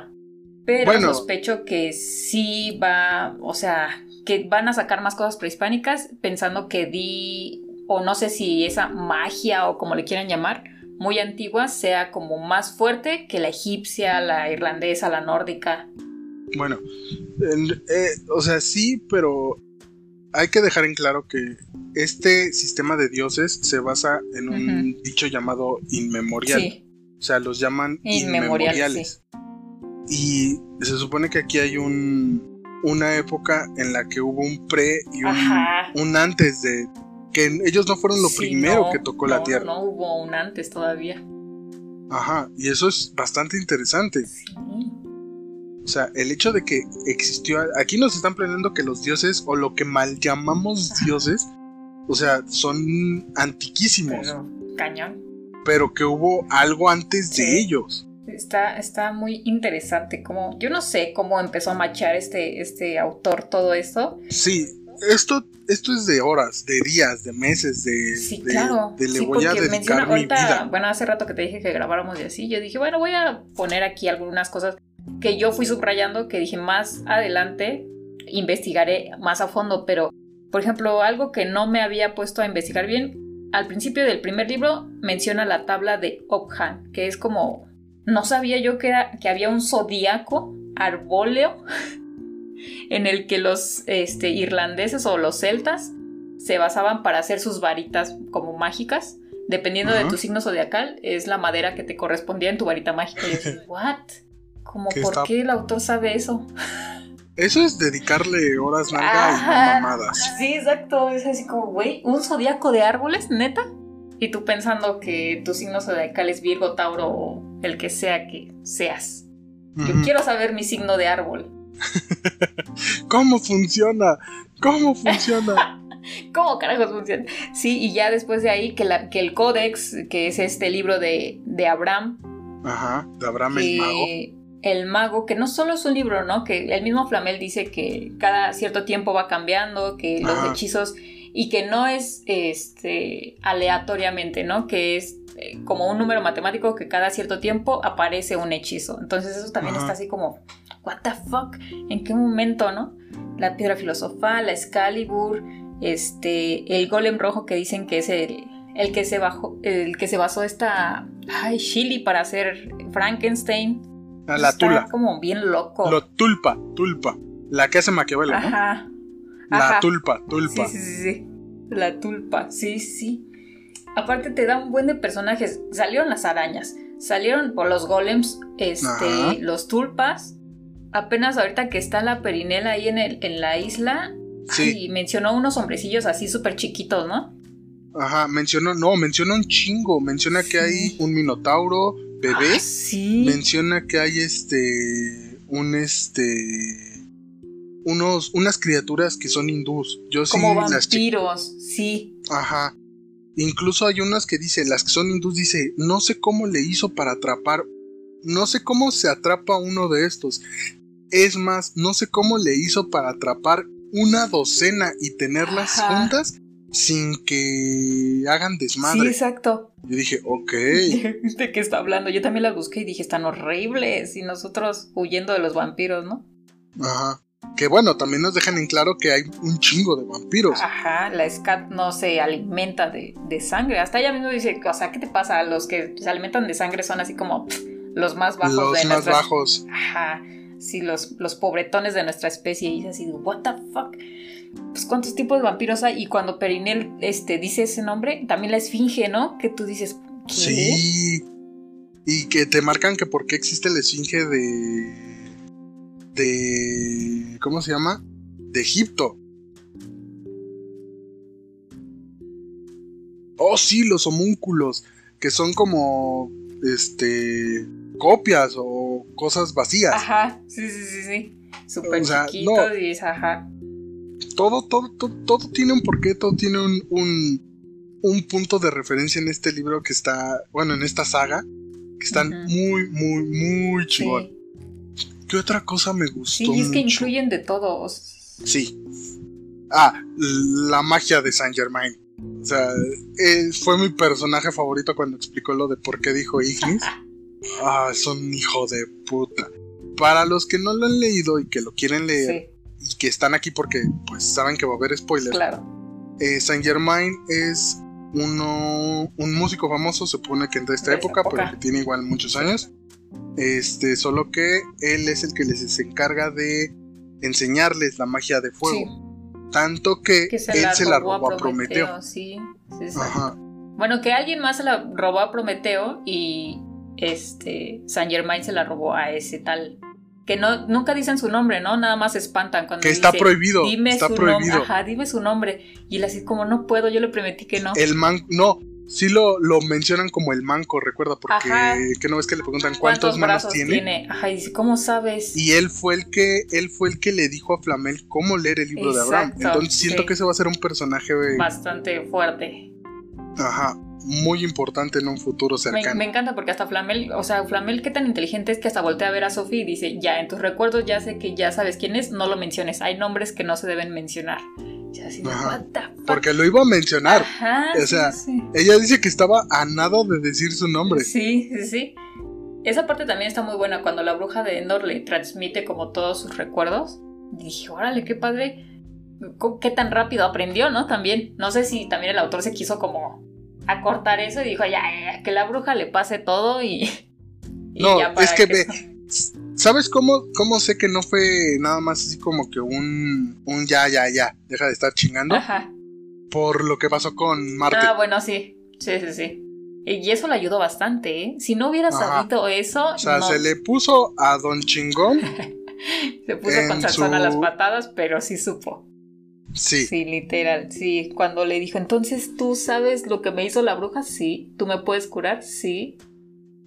S1: Pero
S3: Bueno.
S1: sospecho que sí va, o sea, que van a sacar más cosas prehispánicas pensando que di, o no sé si esa magia o como le quieran llamar, muy antigua, sea como más fuerte que la egipcia, la irlandesa, la nórdica.
S3: Bueno, en- eh, o sea, sí, pero hay que dejar en claro que este sistema de dioses se basa en un dicho llamado inmemorial.
S1: Sí,
S3: O sea, los llaman
S1: Inmemorial,
S3: inmemoriales. Y se supone que aquí hay un, una época en la que hubo un pre y un antes de ellos no fueron lo
S1: Sí,
S3: primero
S1: no,
S3: que tocó
S1: no,
S3: la Tierra.
S1: No hubo un antes todavía.
S3: Ajá, y eso es bastante interesante.
S1: Sí.
S3: O sea, el hecho de que existió. Aquí nos están planeando que los dioses, o lo que mal llamamos dioses, o sea, son antiquísimos, pero,
S1: Pero cañón.
S3: que hubo algo antes de ellos.
S1: Está, está muy interesante. Como, yo no sé cómo empezó a machar este, este autor todo esto.
S3: Sí, esto, esto es de horas, de días, de meses, de.
S1: Sí,
S3: de-
S1: claro.
S3: de le
S1: Sí,
S3: voy a dedicar mi
S1: ahorita,
S3: vida.
S1: bueno, hace rato que te dije que grabáramos y así, yo dije, bueno, voy a poner aquí algunas cosas que yo fui subrayando, que dije más adelante investigaré más a fondo, pero, por ejemplo, algo que no me había puesto a investigar bien, al principio del primer libro menciona la tabla de Ockham, que es como, no sabía yo que, era, que había un zodíaco arbóleo en el que los este, irlandeses o los celtas se basaban para hacer sus varitas como mágicas. Dependiendo de tu signo zodiacal, es la madera que te correspondía en tu varita mágica. Y yo ¿what? Como, ¿por
S3: está-
S1: qué el autor sabe eso?
S3: Eso es dedicarle horas
S1: Ajá.
S3: y mamadas.
S1: Sí, exacto. Es así como, güey, un zodiaco de árboles, neta. Y tú pensando que tu signo zodiacal es Virgo, Tauro o el que sea que seas. Yo quiero saber mi signo de árbol.
S3: ¿Cómo funciona? ¿Cómo funciona?
S1: ¿Cómo carajos funciona? Sí, y ya después de ahí que, la- que el Códex, que es este libro de, de Abraham,
S3: Ajá, de Abraham el mago.
S1: que el mago, que no solo es un libro, ¿no? Que el mismo Flamel dice que cada cierto tiempo va cambiando, que los
S3: Ajá.
S1: hechizos y que no es este aleatoriamente, ¿no? Que es eh, como un número matemático que cada cierto tiempo aparece un hechizo. Entonces eso también
S3: Ajá.
S1: está así como, what the fuck, ¿en qué momento, no? La piedra filosofal, la Excalibur, este, el golem rojo que dicen que es el, el que se bajó, el que se basó esta, ay, Shilly para hacer Frankenstein.
S3: A la
S1: Está
S3: tula.
S1: como bien loco.
S3: Lo tulpa, tulpa. La que hace Maquiavelo, ¿no?
S1: Ajá.
S3: La
S1: Ajá.
S3: tulpa, tulpa.
S1: Sí, sí, sí. La tulpa, sí, sí. Aparte te da un buen de personajes. Salieron las arañas, salieron por los golems, este,
S3: Ajá.
S1: los tulpas. Apenas ahorita que está la perinela ahí en, el, en la isla.
S3: Sí.
S1: Y mencionó unos hombrecillos así súper chiquitos, ¿no?
S3: Ajá, mencionó, no, menciona un chingo. Menciona que hay
S1: Sí.
S3: un minotauro bebé.
S1: Ah, sí.
S3: Menciona que hay este. Un este. unos, unas criaturas que son hindús. Yo sí
S1: Como
S3: las che-
S1: vampiros, sí.
S3: Ajá. Incluso hay unas que dice, las que son hindús, dice, no sé cómo le hizo para atrapar, no sé cómo se atrapa uno de estos. Es más, no sé cómo le hizo para atrapar una docena y tenerlas
S1: Ajá.
S3: juntas sin que hagan
S1: Sí,
S3: desmadre.
S1: exacto.
S3: Yo dije, ok.
S1: ¿De qué está hablando? Yo también las busqué y dije, están horribles. Y nosotros huyendo de los vampiros, ¿no?
S3: Ajá. Que bueno, también nos dejan en claro que hay un chingo de vampiros.
S1: Ajá, la Scat no se alimenta de, de sangre. Hasta ella misma dice, o sea, ¿qué te pasa? Los que se alimentan de sangre son así como pff, los más bajos
S3: Los
S1: de
S3: más bajos.
S1: Ajá, sí, los, los pobretones de nuestra especie. Y dice así, what the fuck. Pues cuántos tipos de vampiros hay. Y cuando Perinel este, dice ese nombre, también la esfinge, ¿no? Que tú dices, ¿qué?
S3: Sí. Y que te marcan que por qué existe la esfinge de. De. ¿Cómo se llama? De Egipto. Oh, sí, los homúnculos. Que son como. Este. copias o cosas vacías.
S1: Ajá, sí, sí, sí, sí. Súper
S3: O sea,
S1: chiquitos
S3: no.
S1: y es, ajá.
S3: Todo, todo, todo, todo tiene un porqué, todo tiene un, un, un punto de referencia en este libro que está. Bueno, en esta saga. Que están muy, muy, muy chingón.
S1: Sí.
S3: ¿Qué otra cosa me gustó?
S1: Sí, y es que
S3: mucho?
S1: incluyen de todos.
S3: Sí. Ah, la magia de Saint Germain. O sea, eh, fue mi personaje favorito cuando explicó lo de por qué dijo Ignis. Ah, es un hijo de puta. Para los que no lo han leído y que lo quieren leer
S1: Sí,
S3: y que están aquí porque pues saben que va a haber spoilers,
S1: claro.
S3: eh, Saint Germain es uno, un músico famoso, se supone que de esta época. pero que tiene igual muchos años. Este, solo que él es el que les encarga de enseñarles la magia de fuego.
S1: Sí,
S3: Tanto que,
S1: que se
S3: él
S1: la
S3: se la
S1: robó,
S3: a Prometeo.
S1: Sí, sí, sí.
S3: Ajá.
S1: Bueno, que alguien más se la robó a Prometeo y este Saint Germain se la robó a ese tal. Que no, nunca dicen su nombre, ¿no? Nada más se espantan cuando
S3: Que está
S1: dice,
S3: prohibido.
S1: Dime
S3: Está
S1: su
S3: prohibido.
S1: nombre. Ajá, dime su nombre. Y él así como no puedo, yo le prometí que no.
S3: El man, no, sí lo, lo mencionan como el manco, recuerda, porque
S1: Ajá.
S3: que no ves que le preguntan cuántos manos
S1: brazos
S3: tiene.
S1: Ajá, y dice, ¿cómo sabes?
S3: Y él fue el que, él fue el que le dijo a Flamel cómo leer el libro de Abraham. Entonces siento
S1: sí.
S3: que ese va a ser un personaje, eh,
S1: Bastante fuerte.
S3: ajá, muy importante en un futuro
S1: Me,
S3: cercano.
S1: me encanta porque hasta Flamel, o sea, Flamel qué tan inteligente es que hasta voltea a ver a Sophie y dice, ya, en tus recuerdos ya sé que ya sabes quién es, no lo menciones, hay nombres que no se deben mencionar. Y así, de,
S3: Ajá.
S1: what the fuck?
S3: Porque lo iba a mencionar.
S1: Ajá,
S3: o sea,
S1: sí.
S3: Ella dice que estaba a nada de decir su nombre.
S1: Sí, sí, sí. Esa parte también está muy buena cuando la bruja de Endor le transmite como todos sus recuerdos. Dije, órale, qué padre. Qué tan rápido aprendió, ¿no? También. No sé si también el autor se quiso como acortar eso y dijo, ya, ya, ya, que la bruja le pase todo y. y
S3: No,
S1: ya para
S3: es que ve, ¿Sabes cómo, cómo sé que no fue nada más así como que un, un ya, ya, ya, deja de estar chingando?
S1: Ajá.
S3: Por lo que pasó con Marte.
S1: Ah, bueno, sí. Sí, sí, sí. Y eso le ayudó bastante, ¿eh? Si no hubiera sabido eso,
S3: o sea,
S1: no-
S3: se le puso a Don Chingón.
S1: se puso con Sansón a las patadas, pero sí supo.
S3: Sí,
S1: Sí, literal, sí. Cuando le dijo, entonces tú sabes lo que me hizo la bruja, sí. ¿Tú me puedes curar? Sí.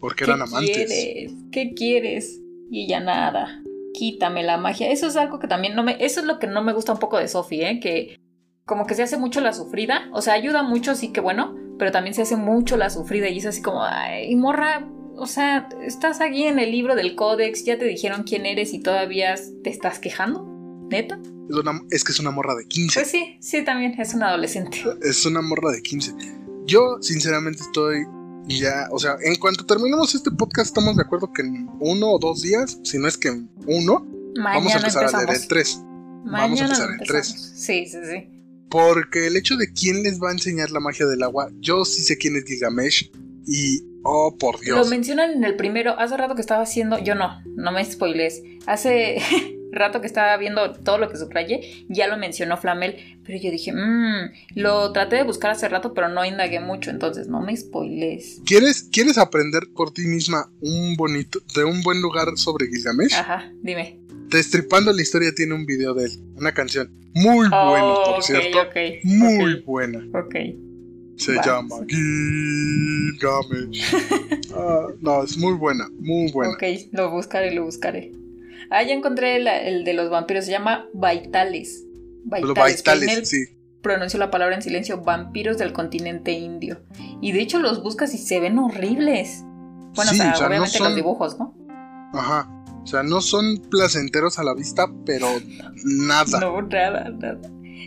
S3: porque
S1: ¿Qué
S3: eran amantes.
S1: quieres? ¿Qué quieres? Y ella nada. Quítame la magia. Eso es algo que también no me. Eso es lo que no me gusta un poco de Sophie, ¿eh? Que como que se hace mucho la sufrida. O sea, ayuda mucho, sí que bueno. Pero también se hace mucho la sufrida. Y es así como, ay, morra. O sea, estás aquí en el libro del códex, ya te dijeron quién eres y todavía te estás quejando. ¿Neta?
S3: Es, una- es que es una morra de 15.
S1: Pues sí, sí, también es un adolescente.
S3: Es una morra de 15. Yo, sinceramente, estoy ya. O sea, en cuanto terminemos este podcast, estamos de acuerdo que en uno o dos días, si no es que en uno,
S1: Mañana
S3: vamos a empezar
S1: empezamos.
S3: a leer el 3. Vamos a empezar el
S1: empezamos.
S3: 3.
S1: Sí, sí, sí.
S3: Porque el hecho de quién les va a enseñar la magia del agua, yo sí sé quién es Gilgamesh. Y, oh, por
S1: Lo
S3: Dios.
S1: mencionan en el primero. Hace rato que estaba haciendo. Yo no, no me spoiles. Hace rato que estaba viendo todo lo que subrayé. Ya lo mencionó Flamel. Pero yo dije, mmm. Lo traté de buscar hace rato, pero no indagué mucho. Entonces no me spoiles.
S3: ¿Quieres, ¿Quieres aprender por ti misma un bonito, de un buen lugar sobre Gilgamesh?
S1: Ajá, dime.
S3: Destripando la historia tiene un video de él, una canción muy
S1: Oh,
S3: buena, por
S1: ok,
S3: cierto.
S1: ok,
S3: Muy buena.
S1: Ok.
S3: Se llama Gilgamesh. Ah, no, es muy buena, muy buena.
S1: Ok, lo buscaré, lo buscaré. Ah, ya encontré el, el de los vampiros, se llama Vaitales.
S3: Los
S1: Vaitales, que en
S3: Vaitales,
S1: él
S3: sí.
S1: pronunció la palabra en silencio, vampiros del continente indio. Y de hecho los buscas y se ven horribles. Bueno,
S3: Sí,
S1: o sea,
S3: o sea, no
S1: obviamente
S3: son-
S1: los dibujos, ¿no?
S3: Ajá. O sea, no son placenteros a la vista, pero nada.
S1: No, nada, nada.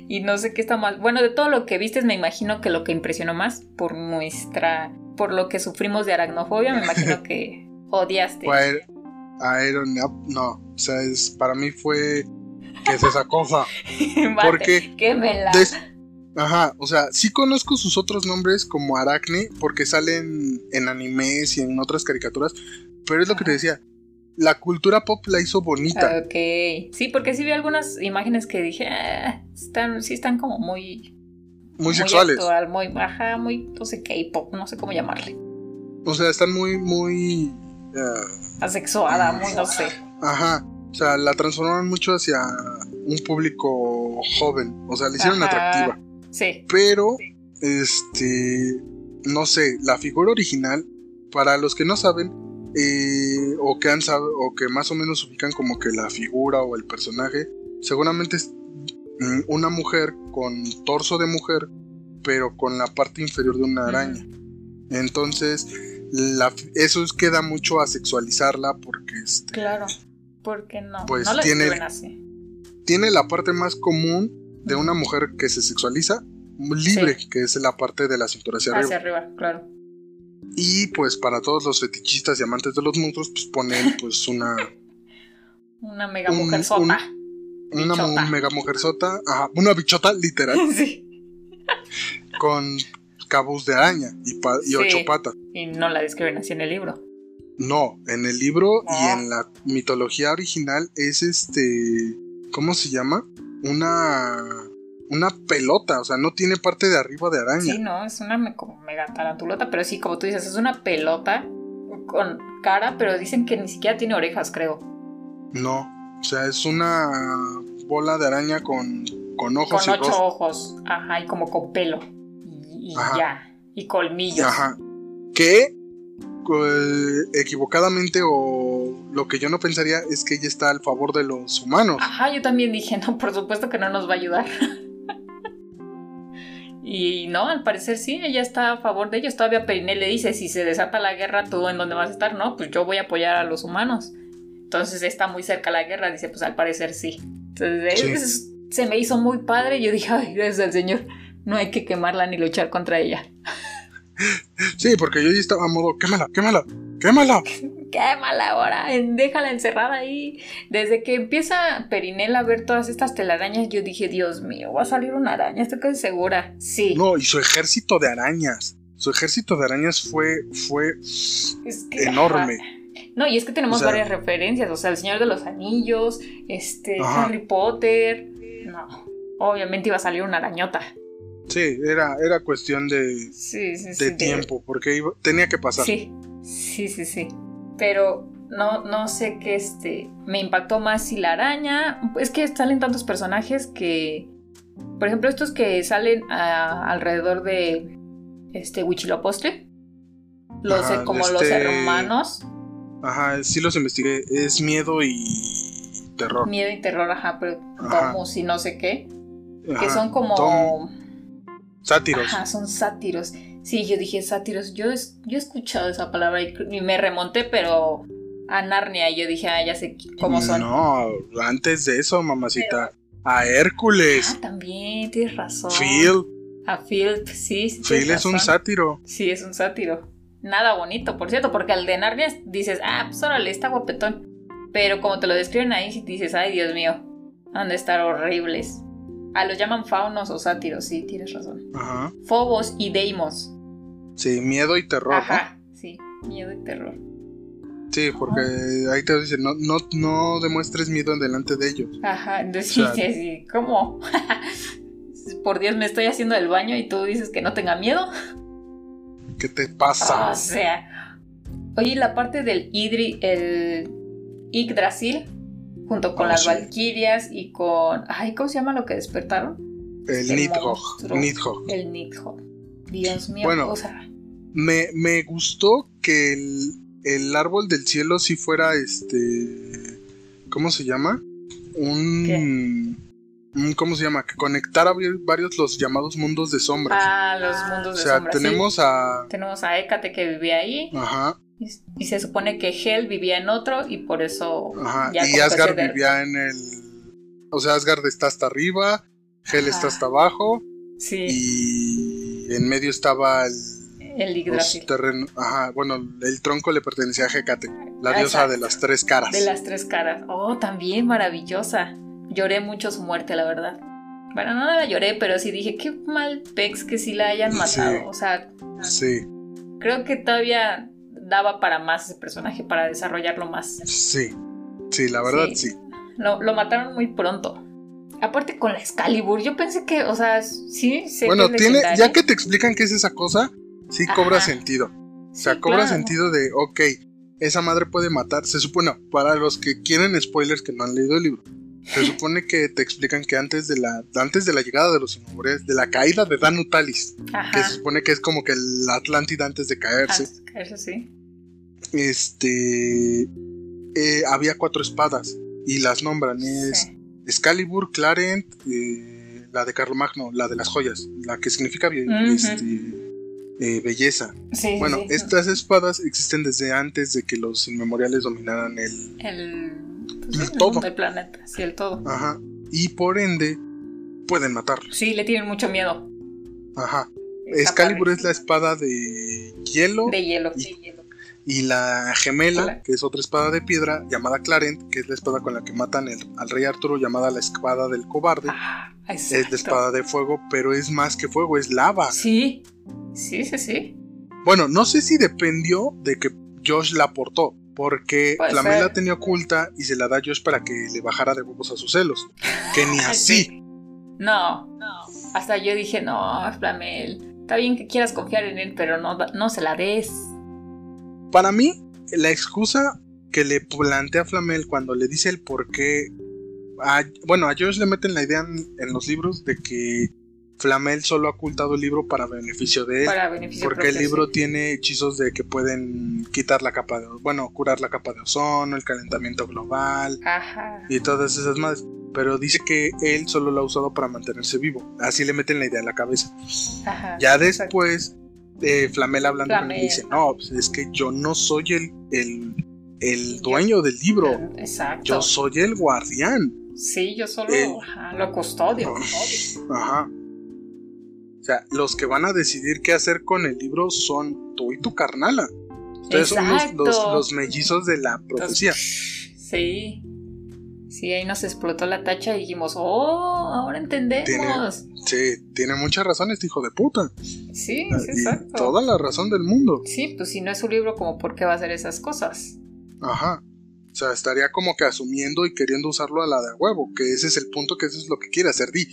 S1: Y no sé qué está más. Bueno, de todo lo que viste, me imagino que lo que impresionó más por nuestra. por lo que sufrimos de aracnofobia, me imagino que odiaste.
S3: Fue no. O sea, es, para mí fue. ¿Qué es esa cosa? Porque
S1: quémela.
S3: Des- Ajá, o sea, sí conozco sus otros nombres como Aracne porque salen en animes y en otras caricaturas, pero es lo que te decía, la cultura pop la hizo bonita.
S1: Ok. Sí, porque sí vi algunas imágenes que dije. "Ah, están, sí, están como muy.
S3: muy sexuales.
S1: actual, muy. Ajá, muy. No sé, K-pop, no sé cómo llamarle.
S3: O sea, están muy, muy... ah,
S1: Asexuada, muy, no sé.
S3: ajá, o sea, la transformaron mucho hacia un público joven, o sea, la hicieron
S1: Ajá.
S3: atractiva.
S1: Sí.
S3: Pero, este, no sé, la figura original, para los que no saben, eh, o que han o que más o menos ubican como que la figura o el personaje, seguramente es mm, una mujer con torso de mujer, pero con la parte inferior de una araña. Entonces, la, eso es- queda mucho a sexualizarla porque este,
S1: Claro. ¿Por qué no?
S3: Pues
S1: no
S3: tiene-
S1: así.
S3: tiene la parte más común de una mujer que se sexualiza, libre, que es la parte de la cintura hacia arriba.
S1: Hacia arriba, claro.
S3: Y pues para todos los fetichistas y amantes de los monstruos, pues ponen pues una,
S1: Una mega
S3: Un-
S1: mujer sota.
S3: una mega mujerzota, ajá, una bichota literal,
S1: sí.
S3: con cabos de araña y, pa- y
S1: Sí.
S3: ocho patas.
S1: Y no la describen así en el libro.
S3: No, en el libro y
S1: Ah.
S3: en la mitología original es este, ¿cómo se llama? Una, una pelota, o sea, no tiene parte de arriba de araña.
S1: Sí, no, es una me- como mega tarantulota, pero sí, como tú dices, es una pelota con cara, pero dicen que ni siquiera tiene orejas, creo.
S3: No, o sea, es una bola de araña con, con ojos
S1: Con
S3: y
S1: ocho ojos, ajá, y como con pelo. Y, ya. Y colmillos.
S3: Ajá. Que eh, equivocadamente o lo que yo no pensaría es que ella está al favor de los humanos.
S1: Ajá, yo también dije, no, por supuesto que no nos va a ayudar. y no, al parecer sí, ella está a favor de ellos. Todavía Periné le dice, si se desata la guerra, ¿tú en dónde vas a estar? No, pues yo voy a apoyar a los humanos. Entonces está muy cerca la guerra, dice, pues al parecer sí. Entonces
S3: Sí.
S1: es- se me hizo muy padre. Yo dije, ay, gracias al Señor, no hay que quemarla ni luchar contra ella.
S3: Sí, porque yo ya estaba a modo, quémala, quémala, quémala.
S1: Quémala ahora, déjala encerrada ahí. Desde que empieza Perinel a ver todas estas telarañas, yo dije, Dios mío, va a salir una araña, estoy casi segura. Sí.
S3: No, y su ejército de arañas. Su ejército de arañas fue, fue
S1: es que-
S3: enorme.
S1: ajá. No, y es que tenemos
S3: O sea-
S1: varias referencias, o sea, El Señor de los Anillos, este,
S3: Ajá.
S1: Harry Potter. No, obviamente iba a salir una arañota.
S3: Sí, era, era cuestión de,
S1: Sí, sí, sí.
S3: de tiempo, porque iba- tenía que pasar.
S1: Sí, sí, sí, sí. Pero no, no sé qué este. Me impactó más si la araña. Es que salen tantos personajes que. Por ejemplo, estos que salen a- alrededor de este Huichilopochtli. Los
S3: Ajá,
S1: como los
S3: este-
S1: hermanos.
S3: Ajá, sí los investigué. Es miedo y terror.
S1: Miedo y terror, ajá, pero. Tomus y no sé qué. Que son como.
S3: Tom- sátiros.
S1: Ajá, son sátiros. Sí, yo dije sátiros. Yo, es- yo he escuchado esa palabra y, me remonté, pero a Narnia. Y yo dije, ah, ya sé cómo son.
S3: No, antes de eso, mamacita. A Hércules.
S1: Ah, también, tienes razón.
S3: Phil.
S1: A Phil, sí. sí
S3: Phil es un sátiro.
S1: Sí, es un sátiro. Nada bonito, por cierto, porque al de Narnia dices, ah, pues órale, está guapetón. Pero como te lo describen ahí, dices, ay, Dios mío, han de estar horribles. Ah, los llaman faunos o sátiros, sí, tienes razón.
S3: Ajá.
S1: Fobos y Deimos.
S3: Sí, miedo y terror. ¿no?
S1: Ajá, sí, miedo y terror.
S3: Sí, porque ahí te dicen, no, no, no demuestres miedo delante de ellos.
S1: Ajá, entonces
S3: O sea-
S1: sí, sí, ¿cómo? por Dios, me estoy haciendo el baño y tú dices que no tenga miedo.
S3: ¿Qué te pasa?
S1: O sea. Oye, la parte del Idri, el Yggdrasil, junto con
S3: Oh,
S1: las
S3: sí.
S1: Valquirias y con. Ay, ¿cómo se llama lo que despertaron?
S3: el
S1: el.
S3: Nidhogg.
S1: El Nidhogg. Dios mío,
S3: Bueno.
S1: o sea.
S3: Me, me gustó que el, el árbol del cielo sí fuera este. ¿cómo se llama? Un, un- ¿cómo se llama? Que conectara varios los llamados mundos de sombras.
S1: Ah, los mundos
S3: o
S1: de
S3: sea,
S1: sombra. sí.
S3: tenemos a,
S1: Tenemos a Hécate que vivía ahí.
S3: ajá,
S1: Y, y se supone que Hel vivía en otro y por eso.
S3: ajá,
S1: ya
S3: y Asgard vivía en el, o sea, Asgard está hasta arriba, Hel está hasta abajo
S1: Sí,
S3: y en medio estaba el
S1: el
S3: los terrenos, ajá, bueno, el tronco le pertenecía a Hecate, la
S1: Ah,
S3: diosa de las tres caras.
S1: De las tres caras. Oh, también maravillosa. Lloré mucho su muerte, la verdad. Bueno, no la lloré, pero sí dije, qué mal pex que sí la hayan
S3: Sí.
S1: matado. O sea,
S3: Sí,
S1: creo que todavía daba para más ese personaje, para desarrollarlo más.
S3: sí, sí, la verdad
S1: Sí.
S3: sí.
S1: Lo, lo mataron muy pronto. Aparte con la Excalibur, yo pensé que, o sea, sí, sé
S3: Bueno,
S1: que
S3: tiene, ya que te explican qué es esa cosa, sí
S1: Ajá.
S3: cobra sentido. O sea,
S1: Sí,
S3: cobra
S1: claro.
S3: sentido de, ok, esa madre puede matar. Se supone, para los que quieren spoilers que no han leído el libro, se supone que te explican que antes de la, antes de la llegada de los inmortales, de la caída de Danutalis, que se supone que es como que el Atlántida antes de caerse,
S1: Antes de caerse, sí.
S3: este, eh, había cuatro espadas y las nombran. Es
S1: Sí.
S3: Excalibur, Clarent, eh, la de Carlomagno, la de las joyas, la que significa be- este, eh, belleza.
S1: Sí,
S3: Bueno,
S1: sí, sí.
S3: estas espadas existen desde antes de que los inmemoriales dominaran el...
S1: El, pues,
S3: El
S1: sí, el
S3: todo.
S1: mundo, el planeta, sí, el todo.
S3: Ajá. Y por ende, pueden matarlo.
S1: Sí, le tienen mucho miedo.
S3: Ajá. Excalibur es la espada de hielo
S1: De hielo.
S3: Y- y la gemela,
S1: Hola.
S3: que es otra espada de piedra llamada Clarent, que es la espada con la que matan el- al rey Arturo llamada la espada del cobarde.
S1: Ah,
S3: Es la espada de fuego, pero es más que fuego, es lava.
S1: Sí, sí, sí, sí.
S3: Bueno, no sé si dependió de que Josh la aportó, porque
S1: Puede
S3: Flamel
S1: ser.
S3: la tenía oculta y se la da a Josh para que le bajara de huevos a sus celos. Que ni así.
S1: sí. No, no. Hasta yo dije, no, Flamel. Está bien que quieras confiar en él, pero no, no se la des.
S3: Para mí, la excusa que le plantea Flamel cuando le dice el por qué. a- bueno, a Josh le meten la idea en, en los libros de que Flamel solo ha ocultado el libro para beneficio de él.
S1: Para beneficio
S3: Porque el libro
S1: sí.
S3: tiene hechizos de que pueden quitar la capa de. Bueno, curar la capa de ozono, el calentamiento global
S1: Ajá.
S3: y todas esas más. Pero dice que él solo lo ha usado para mantenerse vivo. Así le meten la idea en la cabeza.
S1: Ajá.
S3: Ya
S1: exacto.
S3: Eh, Flamel hablando con él
S1: Flamel.
S3: dice: No, pues es que yo no soy el, el, el dueño del libro.
S1: Exacto.
S3: Yo soy el guardián.
S1: Sí, yo solo ajá, lo custodio.
S3: Ajá. O sea, los que van a decidir qué hacer con el libro son tú y tu carnala. Ustedes son los, los, los mellizos de la profecía.
S1: Sí. Sí, ahí nos explotó la tacha y dijimos, oh, ahora entendemos.
S3: Sí, tiene muchas razones, hijo de puta.
S1: Sí, sí, exacto.
S3: toda la razón del mundo.
S1: Sí, pues si no es su libro, como por qué va a hacer esas cosas?
S3: Ajá. O sea, estaría como que asumiendo y queriendo usarlo a la de a huevo, que ese es el punto, que eso es lo que quiere hacer Di.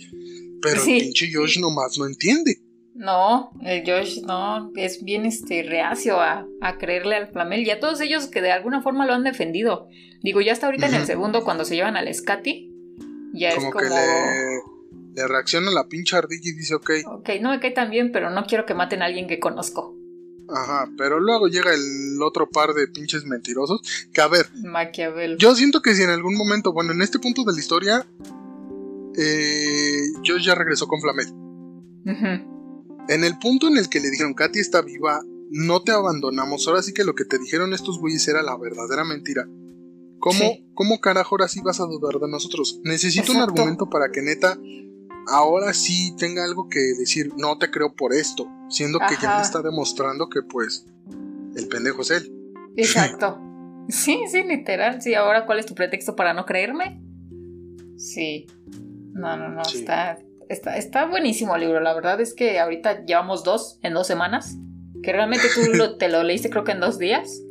S3: Pero
S1: Sí.
S3: el pinche Josh nomás no entiende.
S1: No, el Josh no, es bien este reacio a, a creerle al Flamel y a todos ellos que de alguna forma lo han defendido. Digo, ya hasta ahorita en el segundo, cuando se llevan al Scati, ya
S3: Como,
S1: es como.
S3: que le, le reacciona la pinche ardilla y dice, ok,
S1: Ok, no me cae tan bien, pero no quiero que maten a alguien que conozco.
S3: ajá. Pero luego llega el otro par de pinches mentirosos. Que a ver,
S1: Maquiavelo.
S3: yo siento que si en algún momento, bueno, en este punto de la historia, eh, Josh ya regresó con Flamel. En el punto en el que le dijeron, Katy está viva, no te abandonamos, ahora sí que lo que te dijeron estos güeyes era la verdadera mentira. ¿Cómo,
S1: Sí.
S3: ¿Cómo carajo ahora sí vas a dudar de nosotros? Necesito un argumento para que neta ahora sí tenga algo que decir, no te creo por esto, siendo que ya me está demostrando que pues el pendejo es él.
S1: Exacto. Sí, sí, literal. Sí, ahora ¿cuál es tu pretexto para no creerme? Sí. No, no, no,
S3: Sí.
S1: está, está, está buenísimo el libro. La verdad es que ahorita llevamos dos en dos semanas. Que realmente tú lo- te lo leíste creo que en dos días.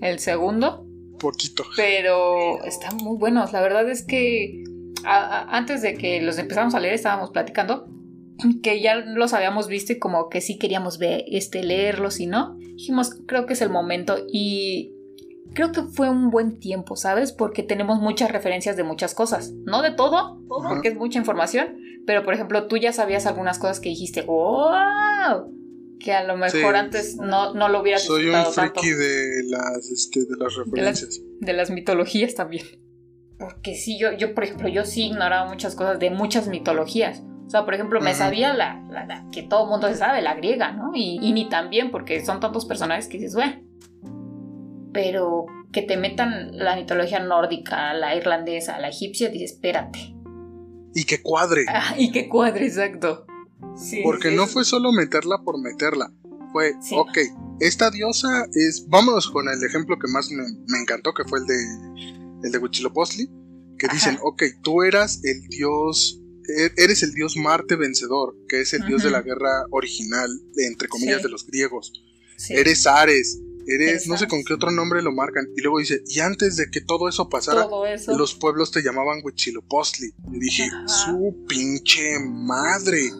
S1: El segundo.
S3: Poquito.
S1: Pero están muy buenos. La verdad es que a- a- antes de que los empezáramos a leer estábamos platicando que ya los habíamos visto y como que sí queríamos ver, este, leerlos y no. Dijimos, creo que es el momento y creo que fue un buen tiempo, ¿sabes? Porque tenemos muchas referencias de muchas cosas. No de todo, porque es mucha información, pero por ejemplo tú ya sabías algunas cosas que dijiste, ¡wow! Que a lo mejor
S3: Sí.
S1: antes no, no lo hubieras
S3: Soy un
S1: disfrutado tanto.
S3: friki de las, este, de las referencias.
S1: De las mitologías también. Porque sí, yo, yo, por ejemplo, yo sí ignoraba muchas cosas de muchas mitologías. O sea, por ejemplo, me sabía la, la- la que todo el mundo se sabe, la griega, ¿no? Y, y ni tan bien, porque son tantos personajes que dices, bueno. Pero que te metan la mitología nórdica, la irlandesa, la egipcia, dices, espérate.
S3: Y que cuadre.
S1: Ah, y que cuadre, exacto. Sí,
S3: Porque
S1: sí,
S3: no fue solo meterla por meterla. Fue,
S1: Sí.
S3: ok, esta diosa es. Vámonos con el ejemplo que más me, me encantó, que fue el de el de Huitzilopochtli. Que
S1: Ajá.
S3: dicen, ok, tú eras el dios. e- Eres el dios Marte vencedor, que es el dios de la guerra original, entre comillas,
S1: Sí.
S3: de los griegos.
S1: sí.
S3: Eres Ares, eres,
S1: Eres
S3: no sé con qué otro nombre lo marcan. Y luego dice, y antes de que todo eso pasara,
S1: todo eso.
S3: los pueblos te llamaban Huitzilopochtli. Y dije,
S1: Ajá.
S3: su pinche madre.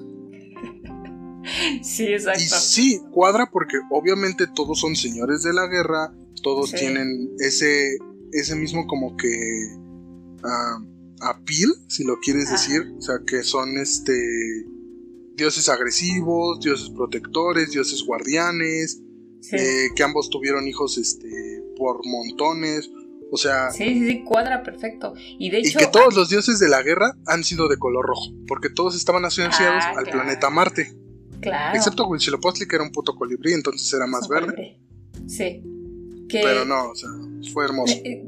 S1: Sí,
S3: Y
S1: exacto.
S3: sí, cuadra porque obviamente todos son señores de la guerra, todos
S1: Sí.
S3: tienen ese, ese mismo como que ah, appeal, si lo quieres
S1: Ajá.
S3: decir, o sea que son este dioses agresivos, dioses protectores, dioses guardianes,
S1: Sí.
S3: eh, que ambos tuvieron hijos este por montones, o sea,
S1: Sí, sí, sí, cuadra perfecto. Y de
S3: y
S1: hecho,
S3: que todos los dioses de la guerra han sido de color rojo, porque todos estaban asociados
S1: Ah,
S3: al
S1: claro.
S3: planeta Marte,
S1: claro,
S3: excepto Huitzilopochtli que era un puto colibrí, entonces era más verde.
S1: colibrí. Sí. Que,
S3: Pero no, o sea, fue hermoso.
S1: eh,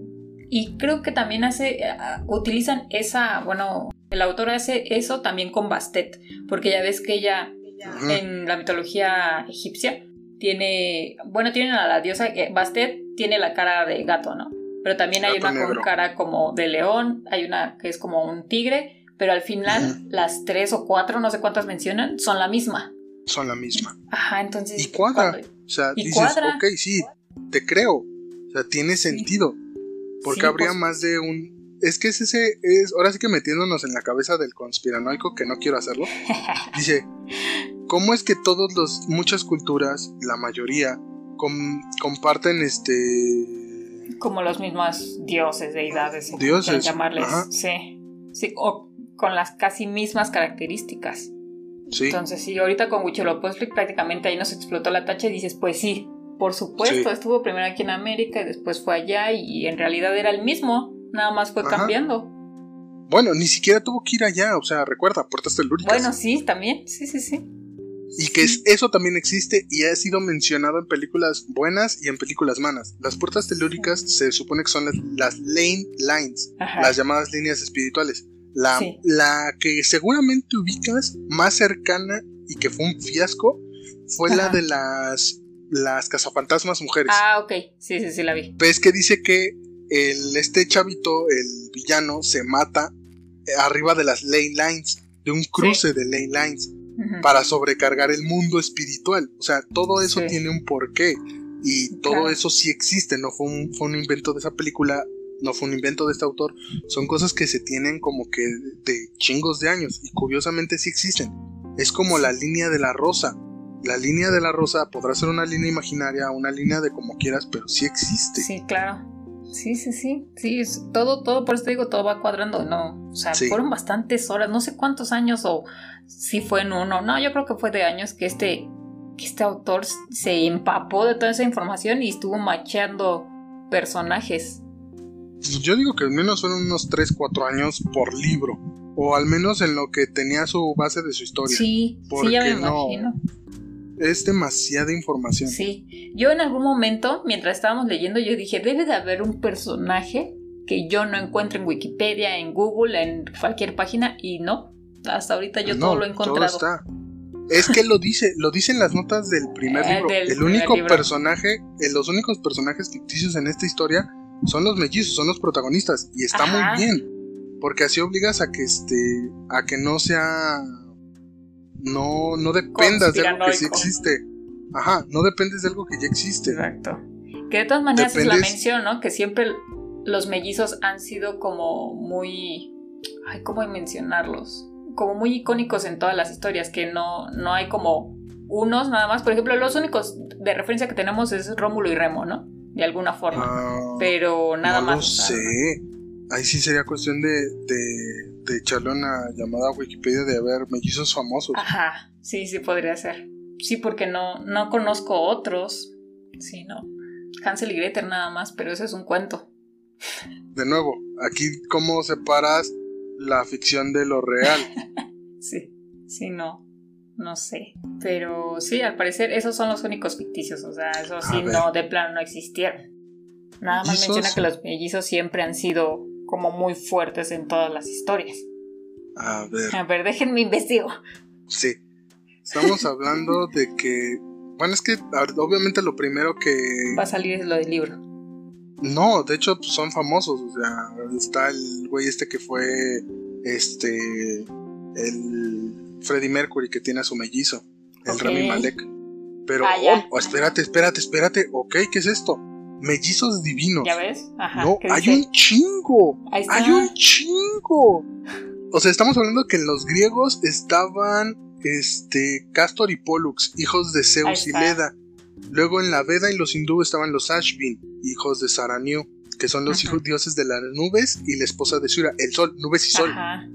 S1: Y creo que también hace, eh, utilizan esa, bueno, el autor hace eso también con Bastet, porque ya ves que ella
S3: Ujú.
S1: en la mitología egipcia tiene, bueno, tienen a la diosa, eh, Bastet tiene la cara de gato, ¿no? Pero también hay
S3: Gato
S1: una con
S3: negro.
S1: cara como de león, hay una que es como un tigre, pero al final
S3: Ujú.
S1: las tres o cuatro, no sé cuántas mencionan, son la misma.
S3: Son la misma.
S1: Ajá, entonces...
S3: Y cuadra.
S1: cuando-
S3: O sea,
S1: Y
S3: dices,
S1: cuadra.
S3: ok, sí, te creo. O sea, tiene sentido. Porque
S1: Sí,
S3: habría
S1: pues-
S3: más de un. Es que es ese. Es, ahora sí que metiéndonos en la cabeza del conspiranoico, que no quiero hacerlo. Dice: ¿Cómo es que todos los. Muchas culturas, la mayoría, com- comparten este.
S1: como los mismos dioses, deidades,
S3: Dioses,
S1: llamarles.
S3: ajá.
S1: Sí. Sí, o con las casi mismas características.
S3: Sí,
S1: Entonces, sí, ahorita con Huitzilopochtli prácticamente ahí nos explotó la tacha y dices, pues sí, por supuesto,
S3: Sí.
S1: estuvo primero aquí en América y después fue allá y en realidad era el mismo, nada más fue
S3: Ajá.
S1: cambiando.
S3: bueno, ni siquiera tuvo que ir allá. O sea, recuerda, puertas telúricas.
S1: Bueno, sí, también, sí, sí, sí.
S3: Y que es- eso también existe y ha sido mencionado en películas buenas y en películas malas. Las puertas telúricas se supone que son las, las lane lines,
S1: Ajá.
S3: las llamadas líneas espirituales. La,
S1: Sí.
S3: la que seguramente ubicas más cercana y que fue un fiasco fue la de las, las cazafantasmas mujeres.
S1: Ah, ok, sí, sí, sí, la vi.
S3: Ves que dice que el, este chavito, el villano, se mata eh, arriba de las lane lines, de un cruce de lane lines para sobrecargar el mundo espiritual. O sea, todo eso
S1: Sí.
S3: tiene un porqué. Y todo
S1: Claro.
S3: eso sí existe, no fue un, fue un invento de esa película, no fue un invento de este autor. Son cosas que se tienen como que de chingos de años. Y curiosamente sí existen. Es como la línea de la rosa. La línea de la rosa podrá ser una línea imaginaria, una línea de como quieras, pero sí existe.
S1: Sí, claro. Sí, sí, sí. Sí, es todo, todo, por eso te digo, todo va cuadrando, ¿no? O sea,
S3: Sí.
S1: fueron bastantes horas, no sé cuántos años o si fue en uno. No, yo creo que fue de años que este, que este autor se empapó de toda esa información y estuvo macheando personajes.
S3: Yo digo que al menos fueron unos 3, 4 años por libro. O al menos en lo que tenía su base de su historia.
S1: Sí, sí, ya me
S3: Porque no-
S1: imagino.
S3: Es demasiada información.
S1: Sí. Yo en algún momento, mientras estábamos leyendo, yo dije, debe de haber un personaje que yo no encuentro en Wikipedia, en Google, en cualquier página, y no. Hasta ahorita yo
S3: No,
S1: todo lo he encontrado.
S3: está. Es que lo dice, lo dicen las notas del primer
S1: Eh,
S3: libro.
S1: del
S3: el
S1: primer
S3: único
S1: libro.
S3: personaje, eh, los únicos personajes ficticios en esta historia son los mellizos, son los protagonistas. Y está
S1: Ajá.
S3: muy bien. Porque así obligas a que este. a que no sea. No, no dependas de algo que sí existe. Ajá, no dependes de algo que ya existe.
S1: Exacto. Que de todas maneras es la mención, ¿no? Que siempre los mellizos han sido como muy. Ay, ¿cómo mencionarlos? Como muy icónicos en todas las historias, que no, no hay como unos nada más. Por ejemplo, los únicos de referencia que tenemos es Rómulo y Remo, ¿no? De alguna forma.
S3: Ah,
S1: Pero nada
S3: no
S1: más.
S3: lo
S1: o sea,
S3: sé. Ahí sí sería cuestión de, de, de echarle una llamada a Wikipedia de ver mellizos famosos.
S1: Ajá, sí, sí podría ser. Sí, porque no, no conozco otros. Sí, no. Hansel y Gretel nada más, pero eso es un cuento.
S3: de nuevo, aquí cómo separas la ficción de lo real.
S1: Sí, sí, no. No sé. Pero sí, al parecer esos son los únicos ficticios. O sea, eso sí, no, de plano no existieron. Nada más menciona que los mellizos siempre han sido como muy fuertes en todas las historias.
S3: A ver,
S1: A ver, déjenme investigo.
S3: sí. Estamos hablando de que. Bueno, es que obviamente lo primero que.
S1: Va a salir lo del libro.
S3: No, de hecho pues, son famosos. O sea, está el güey este que fue. Este. El. Freddie Mercury que tiene a su mellizo. El
S1: Ok.
S3: Rami Malek. Pero.
S1: Ah,
S3: oh, oh, espérate, espérate, espérate. Ok, ¿qué es esto? Mellizos divinos.
S1: ¿Ya ves? Ajá.
S3: No,
S1: ¿qué
S3: hay
S1: dice?
S3: un chingo. Hay un chingo. O sea, estamos hablando que en los griegos estaban este Castor y Pollux, hijos de Zeus y. Leda. Luego en la Veda y los hindúes estaban los Ashvin, hijos de Saraniu, que son los
S1: Ajá.
S3: hijos dioses de las nubes y la esposa de Sura, el sol, nubes y sol.
S1: Ajá.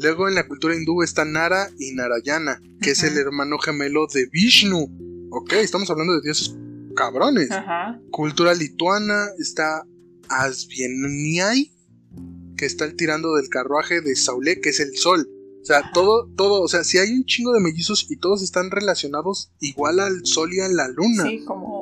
S3: Luego en la cultura hindú está Nara y Narayana, que es el hermano gemelo de Vishnu. Ok, estamos hablando de dioses cabrones. Cultura lituana está Asvieniai, que está el tirando del carruaje de Saulé, que es el sol. O sea,
S1: Ajá.
S3: todo, todo, o sea, si hay un chingo de mellizos y todos están relacionados igual al sol y a la luna.
S1: Sí, como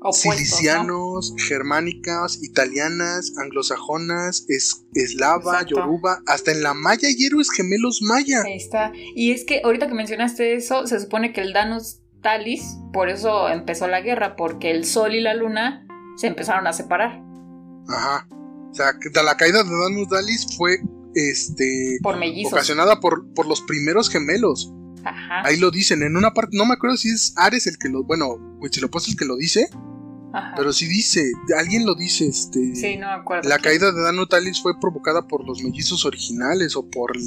S1: opuestos,
S3: germánicas, italianas, anglosajonas, es, eslava,
S1: Exacto.
S3: yoruba, hasta en la maya hay héroes gemelos maya.
S1: Ahí está. Y es que ahorita que mencionaste eso, se supone que el Danus Talis, por eso empezó la guerra, porque el Sol y la Luna se empezaron a separar
S3: Ajá. O sea, la caída de Danus Dalis fue este
S1: por mellizos.
S3: ocasionada por, por los primeros gemelos.
S1: Ajá.
S3: Ahí lo dicen, en una parte, no me acuerdo si es Ares el que lo, bueno, Huitzilopochtli el que lo dice,
S1: Ajá.
S3: pero sí dice, alguien lo dice, este,
S1: sí, no me acuerdo.
S3: la caída de Danu Talis fue provocada por los mellizos originales o por el,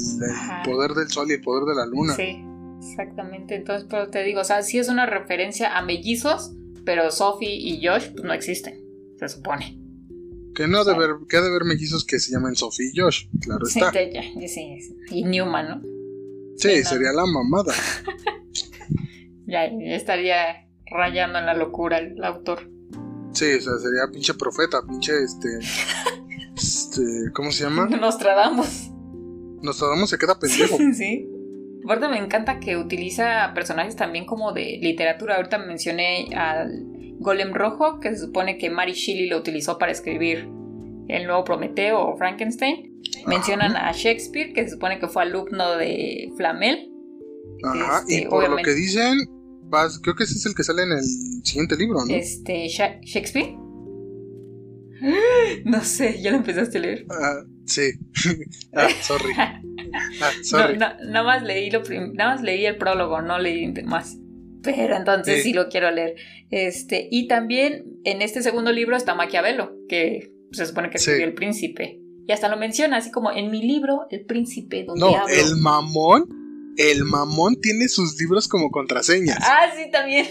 S3: poder del sol y el poder de la luna.
S1: Sí, exactamente. Entonces, pero te digo, o sea, sí es una referencia a mellizos, pero Sophie y Josh pues, no existen, se supone.
S3: Que no ha de haber, que ha de haber mellizos que se llaman Sophie y Josh, claro
S1: Sí,
S3: está.
S1: ya, sí, sí. Y Newman, ¿no?
S3: Sí,
S1: sí, no.
S3: sería la mamada.
S1: Ya, ya estaría rayando en la locura el autor.
S3: Sí, o sea, sería pinche profeta, pinche este. este ¿Cómo se llama?
S1: Nostradamus.
S3: Nostradamus se queda pendejo.
S1: sí. Aparte me encanta que utiliza personajes también como de literatura. Ahorita mencioné al Golem Rojo, que se supone que Mary Shelley lo utilizó para escribir el nuevo Prometeo o Frankenstein. Mencionan a Shakespeare, que se supone que fue alumno de Flamel.
S3: Ajá,
S1: Este,
S3: y por lo que dicen, vas, creo que ese es el que sale en el siguiente libro, ¿no?
S1: Este, Sha- ¿Shakespeare? No sé, ya lo empezaste a leer.
S3: Ah, sí. ah, sorry. Ah,
S1: No,
S3: sorry.
S1: na- nada más leí lo nada más leí el prólogo, no leí más. Pero entonces
S3: Sí.
S1: sí. lo quiero leer. Este, y también en este segundo libro está Maquiavelo, que se supone que
S3: Sí.
S1: escribió El Príncipe. Y hasta lo menciona, así como en mi libro, El Príncipe, donde
S3: No,
S1: hablo.
S3: el mamón, el mamón tiene sus libros como contraseñas.
S1: Ah, sí, también.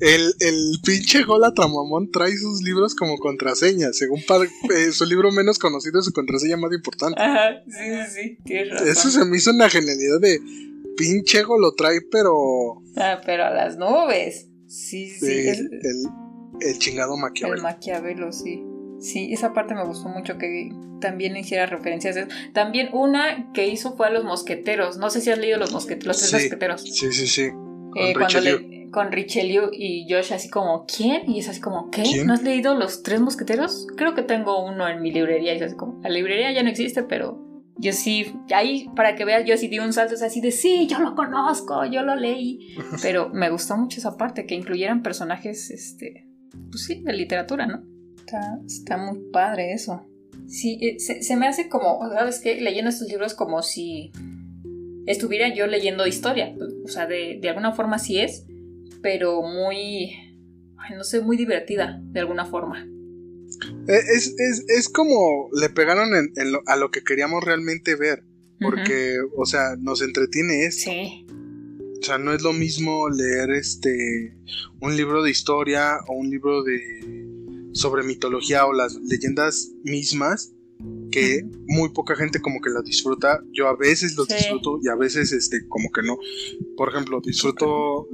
S3: El, el pinche Golatra mamón trae sus libros como contraseñas. Según eh, su libro menos conocido es su contraseña más importante.
S1: Ajá, sí, sí, sí, tienes razón.
S3: Eso se me hizo una genialidad de pinche Ego lo trae, pero
S1: Ah, pero a las nubes. Sí, sí, es-
S3: el, el chingado
S1: El
S3: Maquiavelo.
S1: Maquiavelo, sí. Sí, esa parte me gustó mucho que también hiciera referencias a eso. También una que hizo fue a los mosqueteros. No sé si has leído los mosqueteros, los tres
S3: Sí.
S1: mosqueteros.
S3: Sí, sí, sí. Con
S1: Eh, cuando
S3: Richelieu.
S1: le- con Richelieu y Josh así como, ¿quién? Y es así como, ¿qué?
S3: ¿Quién?
S1: ¿No has leído los tres mosqueteros? Creo que tengo uno en mi librería y es así como, la librería ya no existe, pero yo sí, ahí para que veas, yo sí di un salto, es así de, sí, yo lo conozco, yo lo leí. Pero me gustó mucho esa parte, que incluyeran personajes, este, pues sí, de literatura, ¿no? Está, está muy padre eso. Sí, eh, se, se me hace como, ¿sabes qué? Leyendo estos libros como si estuviera yo leyendo historia. O sea, de, de alguna forma sí es, pero muy, ay, no sé, muy divertida, de alguna forma.
S3: Eh, Es, es, es como le pegaron en- en lo- a lo que queríamos realmente ver. Porque, o sea, nos entretiene esto.
S1: Sí,
S3: O sea, no es lo mismo leer este un libro de historia o un libro de sobre mitología o las leyendas mismas que muy poca gente como que lo disfruta. Yo a veces lo
S1: Sí.
S3: disfruto y a veces este como que no. Por ejemplo, disfruto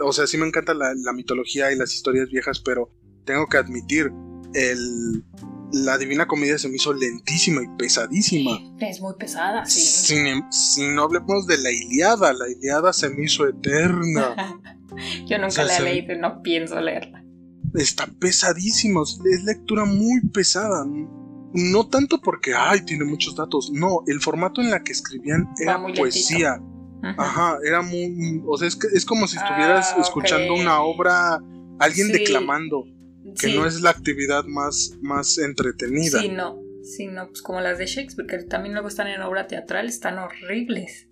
S3: o sea, sí me encanta la, la mitología y las historias viejas, pero tengo que admitir el la Divina Comedia se me hizo lentísima y pesadísima.
S1: Es muy pesada, sí.
S3: Sin, em- si no hablemos de la Iliada, la Iliada se me hizo eterna.
S1: Yo nunca
S3: O sea,
S1: la he leído y no pienso leerla.
S3: Está pesadísimo, es lectura muy pesada. No tanto porque, ay, tiene muchos datos. No, el formato en la que escribían era poesía.
S1: Ajá.
S3: Ajá, era muy. O sea, es, que, es como si estuvieras
S1: Ah,
S3: escuchando
S1: ok.
S3: una obra, alguien
S1: Sí.
S3: declamando, que
S1: Sí.
S3: no es la actividad más, más entretenida.
S1: Sí, no. Sí, no, pues como las de Shakespeare, que también luego están en obra teatral, están horribles.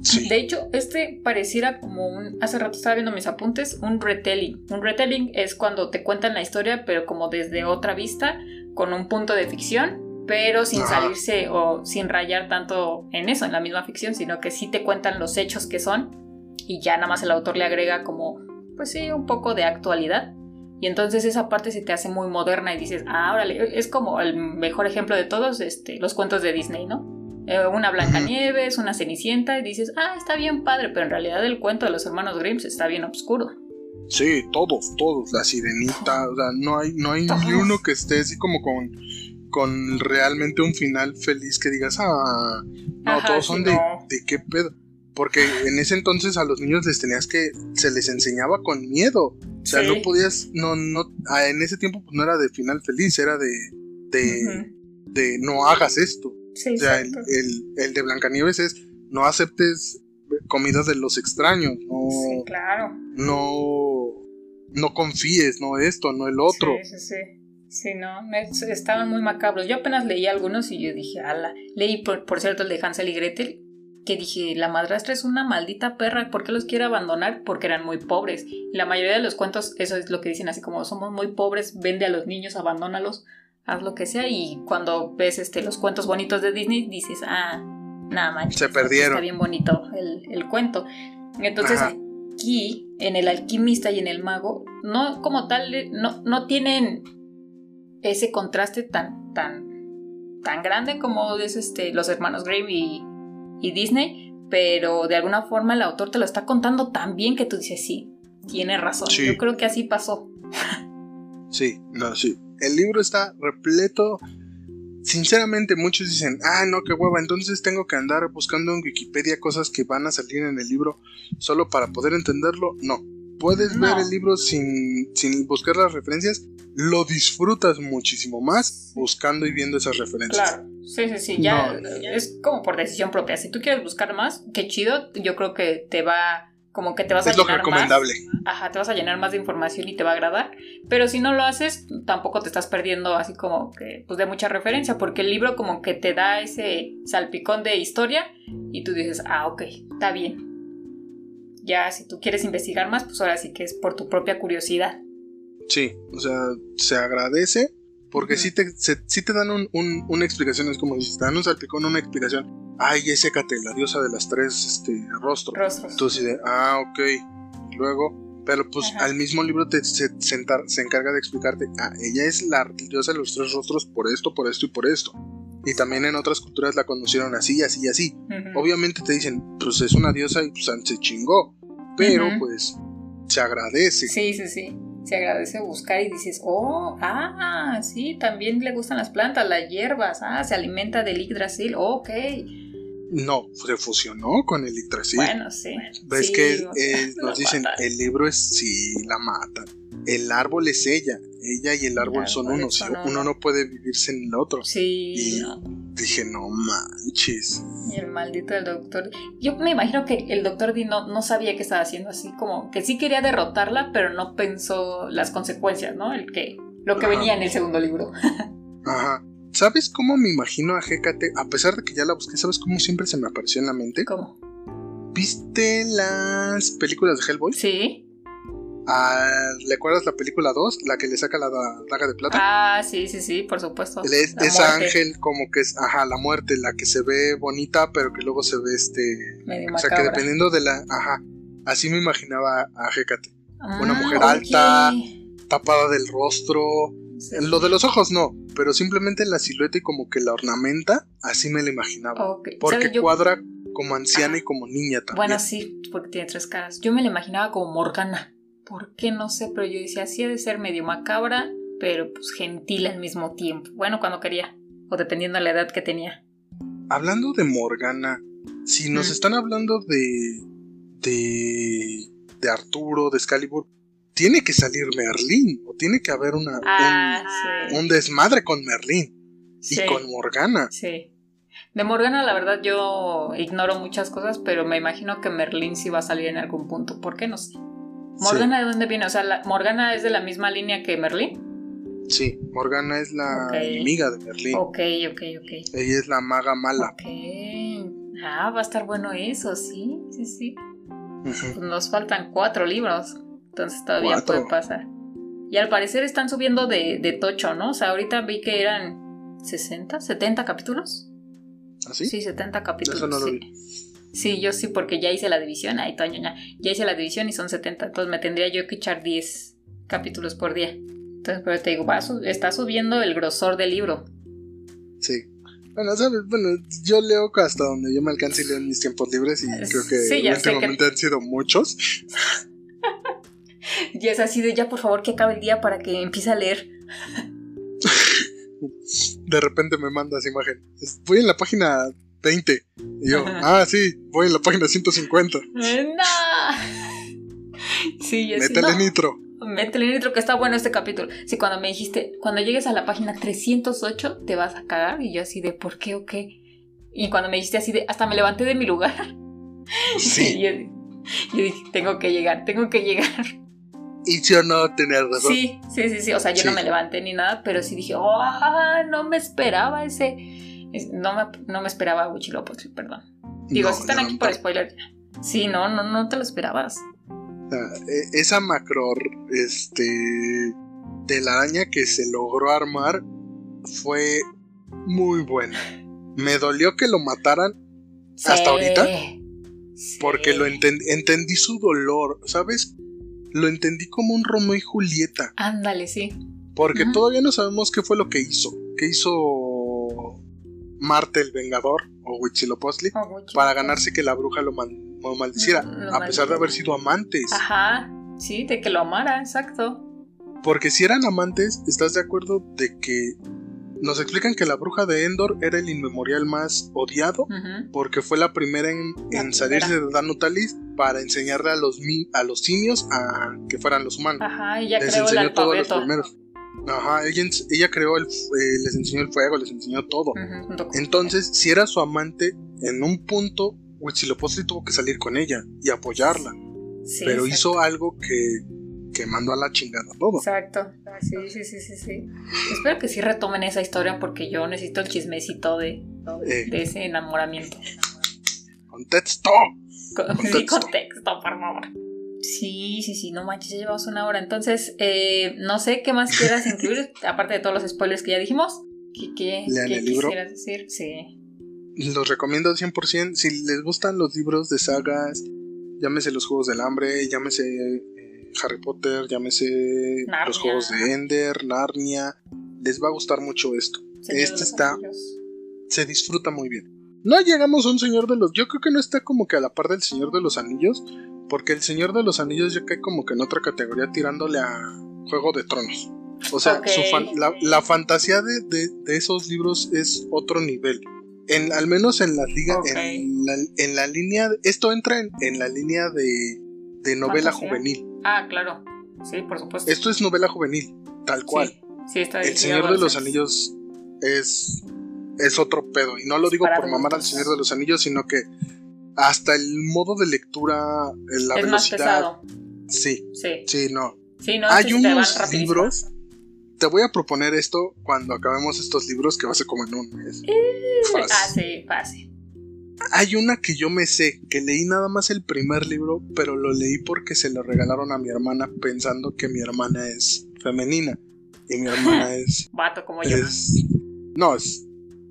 S3: Sí.
S1: De hecho, este pareciera como un. Hace rato estaba viendo mis apuntes, un retelling. Un retelling es cuando te cuentan la historia, pero como desde otra vista, con un punto de ficción, pero sin
S3: Ajá.
S1: salirse o sin rayar tanto en eso, en la misma ficción, sino que sí te cuentan los hechos que son y ya nada más el autor le agrega como, pues sí, un poco de actualidad. Y entonces esa parte se te hace muy moderna y dices, ah, órale, es como el mejor ejemplo de todos, este, los cuentos de Disney, ¿no? Eh, una Blancanieves, una Cenicienta, y dices, ah, está bien padre, pero en realidad el cuento de los hermanos Grimm está bien oscuro.
S3: Sí, todos, todos. La sirenita, o sea, no hay, no hay ni uno que esté así como con, con realmente un final feliz que digas, ah, no,
S1: Ajá,
S3: todos son de,
S1: no.
S3: de qué pedo. Porque en ese entonces a los niños les tenías que, se les enseñaba con miedo. O sea,
S1: Sí.
S3: no podías, no, no, en ese tiempo pues, no era de final feliz, era de, de no hagas esto.
S1: Sí,
S3: O sea, el, el, el de Blancanieves es no aceptes comida de los extraños, no,
S1: Sí, claro.
S3: no, no confíes, no esto, no el otro.
S1: Sí, sí, sí. Sí, no, es- estaban muy macabros. Yo apenas leí algunos y yo dije, ala. Leí, por, por cierto, el de Hansel y Gretel, que dije, la madrastra es una maldita perra, ¿por qué los quiere abandonar? Porque eran muy pobres. La mayoría de los cuentos, eso es lo que dicen, así como somos muy pobres, vende a los niños, abandónalos, haz lo que sea. Y cuando ves este, los cuentos bonitos de Disney, dices, ah, nada manches.
S3: Se perdieron.
S1: Está bien bonito el, el cuento. Entonces,
S3: Ajá.
S1: aquí, en el alquimista y en el mago, no como tal, no, no tienen ese contraste tan, tan, tan grande como es este, los hermanos Grimm y, y Disney, pero de alguna forma el autor te lo está contando tan bien que tú dices, sí, tiene razón.
S3: Sí.
S1: Yo creo que así pasó.
S3: Sí, no, sí. El libro está repleto. Sinceramente, muchos dicen, ah, no, qué hueva, entonces tengo que andar buscando en Wikipedia cosas que van a salir en el libro solo para poder entenderlo. No. Puedes
S1: No.
S3: ver el libro sin, sin buscar las referencias, lo disfrutas muchísimo más buscando y viendo esas referencias.
S1: Claro, sí, sí, sí, ya
S3: No.
S1: es como por decisión propia. Si tú quieres buscar más, qué chido, yo creo que te va, como que te vas a
S3: Es lo
S1: llenar
S3: recomendable.
S1: más. Ajá, te vas a llenar más de información y te va a agradar. Pero si no lo haces, tampoco te estás perdiendo así como que, pues de mucha referencia, porque el libro como que te da ese salpicón de historia y tú dices, ah, ok, está bien. Ya, si tú quieres investigar más, pues ahora sí que es por tu propia curiosidad.
S3: Sí, o sea, se agradece porque
S1: Ujú.
S3: sí, te, se- sí te dan un- un- una explicación, es como dices, te dan un salpicón, una explicación. Ay, es Hécate, la diosa de las tres este, rostros.
S1: Rostros.
S3: Así de, ah, ok. Y luego, pero pues
S1: Ajá.
S3: al mismo libro te, se, se entar- se encarga de explicarte, ah, ella es la diosa de los tres rostros por esto, por esto y por esto. Y también en otras culturas la conocieron así, así y así. Obviamente te dicen, pues es una diosa y pues se chingó. Pero pues se agradece.
S1: Sí, sí, sí. Se agradece buscar y dices, oh, ah, sí, también le gustan las plantas, las hierbas, ah, se alimenta del Yggdrasil, ok.
S3: No, se fusionó con el Yggdrasil.
S1: Bueno, sí.
S3: Ves
S1: sí,
S3: que eh, nos dicen,
S1: matan.
S3: el libro es sí, la matan. El árbol es ella. Ella y el árbol son
S1: árbol
S3: uno.
S1: son uno.
S3: Uno no puede vivir sin el otro.
S1: Sí,
S3: Y
S1: no.
S3: dije, no manches.
S1: Y el maldito del doctor. Yo me imagino que el doctor D no, no sabía qué estaba haciendo así, como que sí quería derrotarla, pero no pensó las consecuencias, ¿no? El que, lo que
S3: Ajá.
S1: venía en el segundo libro.
S3: Ajá. ¿Sabes cómo me imagino a Hécate? A pesar de que ya la busqué, ¿sabes cómo siempre se me apareció en la mente?
S1: ¿Cómo?
S3: ¿Viste las películas de Hellboy?
S1: Sí.
S3: Ah, ¿Le acuerdas la película 2? La que le saca la da- daga de plata.
S1: Ah, sí, sí, sí, por supuesto.
S3: Es- ángel como que es, ajá, la muerte, la que se ve bonita, pero que luego se ve este...
S1: Medio
S3: O sea, que dependiendo de la... Ajá. Así me imaginaba a Hécate. una
S1: Ah,
S3: mujer
S1: ok.
S3: alta. Tapada del rostro. Lo de los ojos no, pero simplemente la silueta y como que la ornamenta, así me la imaginaba.
S1: Ok.
S3: Porque cuadra como anciana
S1: Ajá.
S3: y como niña también.
S1: Bueno, sí, porque tiene tres caras. Yo me la imaginaba como Morgana. ¿Por qué? No sé, pero yo decía, así ha de ser medio macabra, pero pues gentil al mismo tiempo. Bueno, cuando quería, o dependiendo de la edad que tenía.
S3: Hablando de Morgana, si nos
S1: Mm.
S3: están hablando de, de. de Arturo, de Excalibur, tiene que salir Merlín, o tiene que haber una,
S1: Ah,
S3: un,
S1: sí.
S3: un desmadre con Merlín
S1: sí.
S3: y con Morgana.
S1: Sí. De Morgana, la verdad, yo ignoro muchas cosas, pero me imagino que Merlín sí va a salir en algún punto. ¿Por qué no sé? ¿Morgana de dónde viene? O sea, la- ¿Morgana es de la misma línea que Merlín?
S3: Sí, Morgana es la enemiga de Merlín.
S1: Ok, ok, ok.
S3: Ella es la maga mala.
S1: Ok. Ah, va a estar bueno eso, sí, sí, sí. Nos faltan cuatro libros, entonces todavía
S3: Cuatro.
S1: puede pasar. Y al parecer están subiendo de, de tocho, ¿no? O sea, ahorita vi que eran 60, 70 capítulos.
S3: ¿Así?
S1: Sí, 70 capítulos.
S3: Eso no lo
S1: sí.
S3: vi.
S1: Sí, yo sí, porque ya hice la división. Ay, Toño, ya, ya hice la división y son 70. Entonces me tendría yo que echar 10 capítulos por día. Entonces, pero te digo, va su- está subiendo el grosor del libro.
S3: Sí. Bueno, ¿sabes? Bueno, yo leo hasta donde yo me alcance y leo en mis tiempos libres y creo que
S1: Sí, sé que-
S3: últimamente han sido muchos.
S1: Y es así de ya, por favor, que acabe el día para que empiece a leer.
S3: De repente me mandas imagen. Es- Voy en la página 20. Y yo, ah, sí, voy en la página 150.
S1: ¡No! Sí, sí,
S3: Métele
S1: no.
S3: nitro.
S1: Métele nitro que está bueno este capítulo. Sí, cuando me dijiste, cuando llegues a la página 308 te vas a cagar. Y yo así de, ¿por qué o qué? Y cuando me dijiste así de, hasta me levanté de mi lugar.
S3: Sí.
S1: Y yo, yo dije, tengo que llegar, tengo que llegar.
S3: Y yo no tenía razón.
S1: Sí, sí, sí, sí. O sea, yo
S3: Sí.
S1: no me levanté ni nada, pero sí dije, oh, no me esperaba ese. es- No me, no me esperaba Huichilopochtli, perdón. Digo,
S3: No,
S1: si están
S3: no,
S1: aquí por spoiler. Sí, no, no, no te lo esperabas.
S3: Sea, e- esa macro, este, telaraña que se logró armar fue muy buena. Me dolió que lo mataran ¿Hasta ahorita?
S1: sí.
S3: porque lo enten- entendí su dolor, ¿sabes? Lo entendí como un Romeo y Julieta,
S1: Ándale, sí.
S3: porque todavía no sabemos qué fue lo que hizo. ¿Qué hizo Marte el Vengador o Huitzilopochtli
S1: Oh,
S3: para ganarse que la bruja lo, lo maldiciera,
S1: lo
S3: a pesar de haber sido amantes?
S1: Ajá, sí, de que lo amara, exacto.
S3: Porque si eran amantes, ¿estás de acuerdo de que nos explican que la bruja de Endor era el inmemorial más odiado? Porque fue la primera en, en salirse de Danutalis para enseñarle a los, a los simios a que fueran los humanos.
S1: Ajá, y ya
S3: les
S1: creó el
S3: enseñó todos los primeros. Ajá, ella, creó el, eh, les enseñó el fuego, les enseñó todo. Entonces, si era su amante, en un punto, Huitzilopochtli tuvo que salir con ella y apoyarla.
S1: Sí,
S3: pero
S1: exacto.
S3: hizo algo que, que mandó a la chingada todo.
S1: Exacto. Sí, sí, sí, sí, sí. Espero que sí retomen esa historia porque yo necesito el chismecito de,
S3: Eh,
S1: de ese enamoramiento.
S3: contexto.
S1: Con- Sí,
S3: Contexto.
S1: por favor. Sí, sí, sí, no manches, ya llevamos una hora. Entonces, eh, no sé qué más quieras incluir, aparte de todos los spoilers que ya dijimos. ¿Qué, qué, qué
S3: el libro.
S1: quisieras decir? Sí.
S3: Los recomiendo al 100%. Si les gustan los libros de sagas, llámese los Juegos del Hambre, llámese Harry Potter, llámese
S1: Narnia.
S3: los Juegos de Ender, Narnia, les va a gustar mucho esto.
S1: Señor
S3: Este está-. Se disfruta muy bien. No llegamos a un Señor de los... Yo creo que no está como que a la par del Señor de los Anillos, porque el Señor de los Anillos ya cae como que en otra categoría tirándole a Juego de Tronos. O sea,
S1: Ok.
S3: su fan- la, la fantasía de, de- de esos libros es otro nivel. En, al menos en la liga,
S1: Ok.
S3: en, la, en la línea, esto entra en, en la línea de, de novela
S1: Fantasía.
S3: juvenil.
S1: Ah, claro. Sí, por supuesto.
S3: Esto es novela juvenil, tal cual.
S1: Sí, sí, está
S3: El Señor de los. Anillos es, es otro pedo. Y no lo digo por mamar al. Señor de los Anillos, sino que hasta el modo de lectura, eh, la
S1: Es más
S3: velocidad.
S1: pesado.
S3: Sí,
S1: Sí.
S3: sí, no.
S1: Sí, no,
S3: Hay
S1: te
S3: unos
S1: rapidísimo.
S3: libros. Te voy a proponer esto cuando acabemos estos libros que va a ser como en un mes. Fácil.
S1: Ah, sí, fácil.
S3: Hay una que yo me sé, que leí nada más el primer libro, pero lo leí porque se lo regalaron a mi hermana pensando que mi hermana es femenina. Y mi hermana es.
S1: Vato como yo.
S3: es no, es.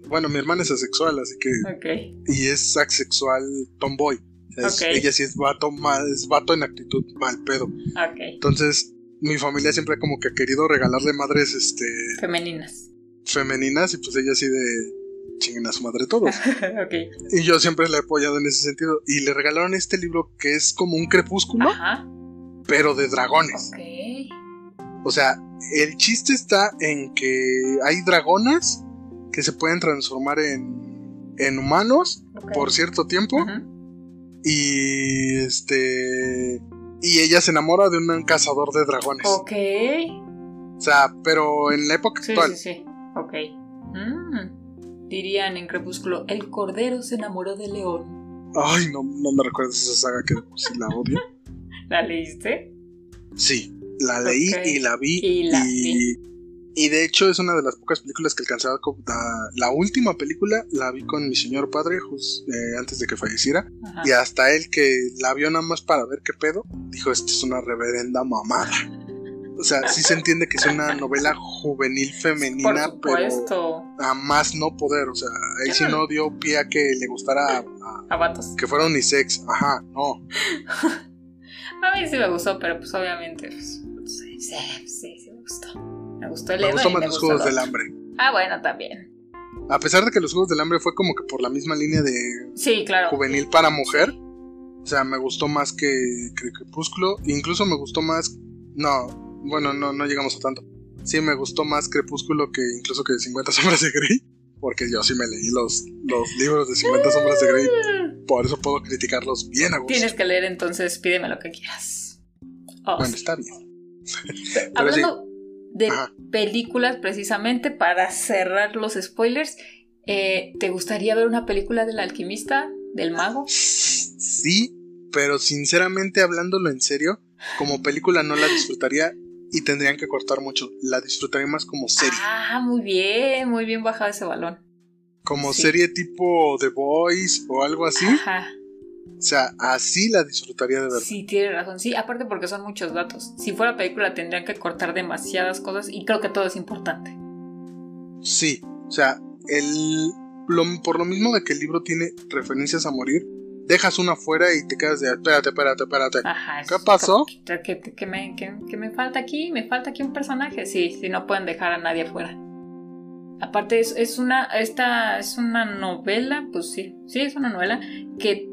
S3: Bueno, mi hermana es asexual, así que.
S1: Ok.
S3: Y es asexual tomboy. Es-
S1: Ok.
S3: ella sí es vato mal, es vato en actitud mal pedo.
S1: Ok.
S3: Entonces, mi familia siempre como que ha querido regalarle madres este
S1: Femeninas.
S3: femeninas y pues ella así de chinguen a su madre todos. y yo siempre la he apoyado en ese sentido. Y le regalaron este libro que es como un crepúsculo,
S1: Ajá.
S3: pero de dragones.
S1: Ok.
S3: O sea, el chiste está en que hay dragonas que se pueden transformar en, en humanos por cierto tiempo. Y este. Y ella se enamora de un cazador de dragones.
S1: Ok.
S3: O sea, pero en la época
S1: Sí,
S3: actual.
S1: sí, sí. Ok. Mm. Dirían en Crepúsculo, el cordero se enamoró del león.
S3: Ay, no, no me recuerdas esa saga que sí la odio.
S1: ¿La leíste?
S3: Sí, la leí y la vi.
S1: Y la
S3: y, y de hecho es una de las pocas películas que alcanzaba. La, la última película la vi con mi señor padre jus- eh, antes de que falleciera.
S1: Ajá.
S3: Y hasta él que la vio nada más para ver qué pedo, dijo, esto es una reverenda mamada. O sea, sí se entiende que es una novela juvenil
S1: Por
S3: femenina, pero a más no poder. O sea, ahí sí no dio pie a que le gustara a- a-
S1: A vatos.
S3: que fuera unisex. Ajá, no.
S1: A mí sí me gustó, pero pues obviamente. Pues, sí, sí, sí, sí me gustó. Me gustó el
S3: Me gustó más los
S1: gustó
S3: Juegos
S1: el
S3: del. Hambre.
S1: Ah, bueno, también.
S3: A pesar de que los Juegos del Hambre fue como que por la misma línea de
S1: Sí, claro.
S3: juvenil para mujer. O sea, me gustó más que, que Crepúsculo. Incluso me gustó más. No, bueno, no, no llegamos a tanto. Sí, me gustó más Crepúsculo que incluso que 50 Sombras de Grey. Porque yo sí me leí los, los libros de 50 Sombras de Grey. Por eso puedo criticarlos bien a gusto.
S1: Tienes que leer, entonces pídeme lo que quieras. Oh,
S3: Bueno,
S1: sí.
S3: está bien.
S1: Hablando de
S3: Ajá.
S1: películas, precisamente, para cerrar los spoilers, eh, ¿te gustaría ver una película del alquimista, del mago?
S3: Sí, pero sinceramente hablándolo en serio, como película no la disfrutaría y tendrían que cortar mucho. La disfrutaría más como serie.
S1: Ah, muy bien, muy bien bajado ese balón.
S3: como
S1: sí.
S3: serie tipo The Boys o algo así.
S1: Ajá.
S3: O sea, así la disfrutaría de verdad.
S1: Sí, tienes razón. Sí, aparte porque son muchos datos. Si fuera película tendrían que cortar demasiadas cosas y creo que todo es importante.
S3: Sí, o sea, el, lo- por lo mismo de que el libro tiene referencias a morir, dejas una fuera y te quedas de, espérate, espérate, espérate.
S1: Ajá.
S3: ¿Qué pasó?
S1: Que, que- que me, que me falta aquí, me falta aquí un personaje. Sí, sí, no pueden dejar a nadie afuera. Aparte es, es una, esta es una novela, pues sí, sí es una novela que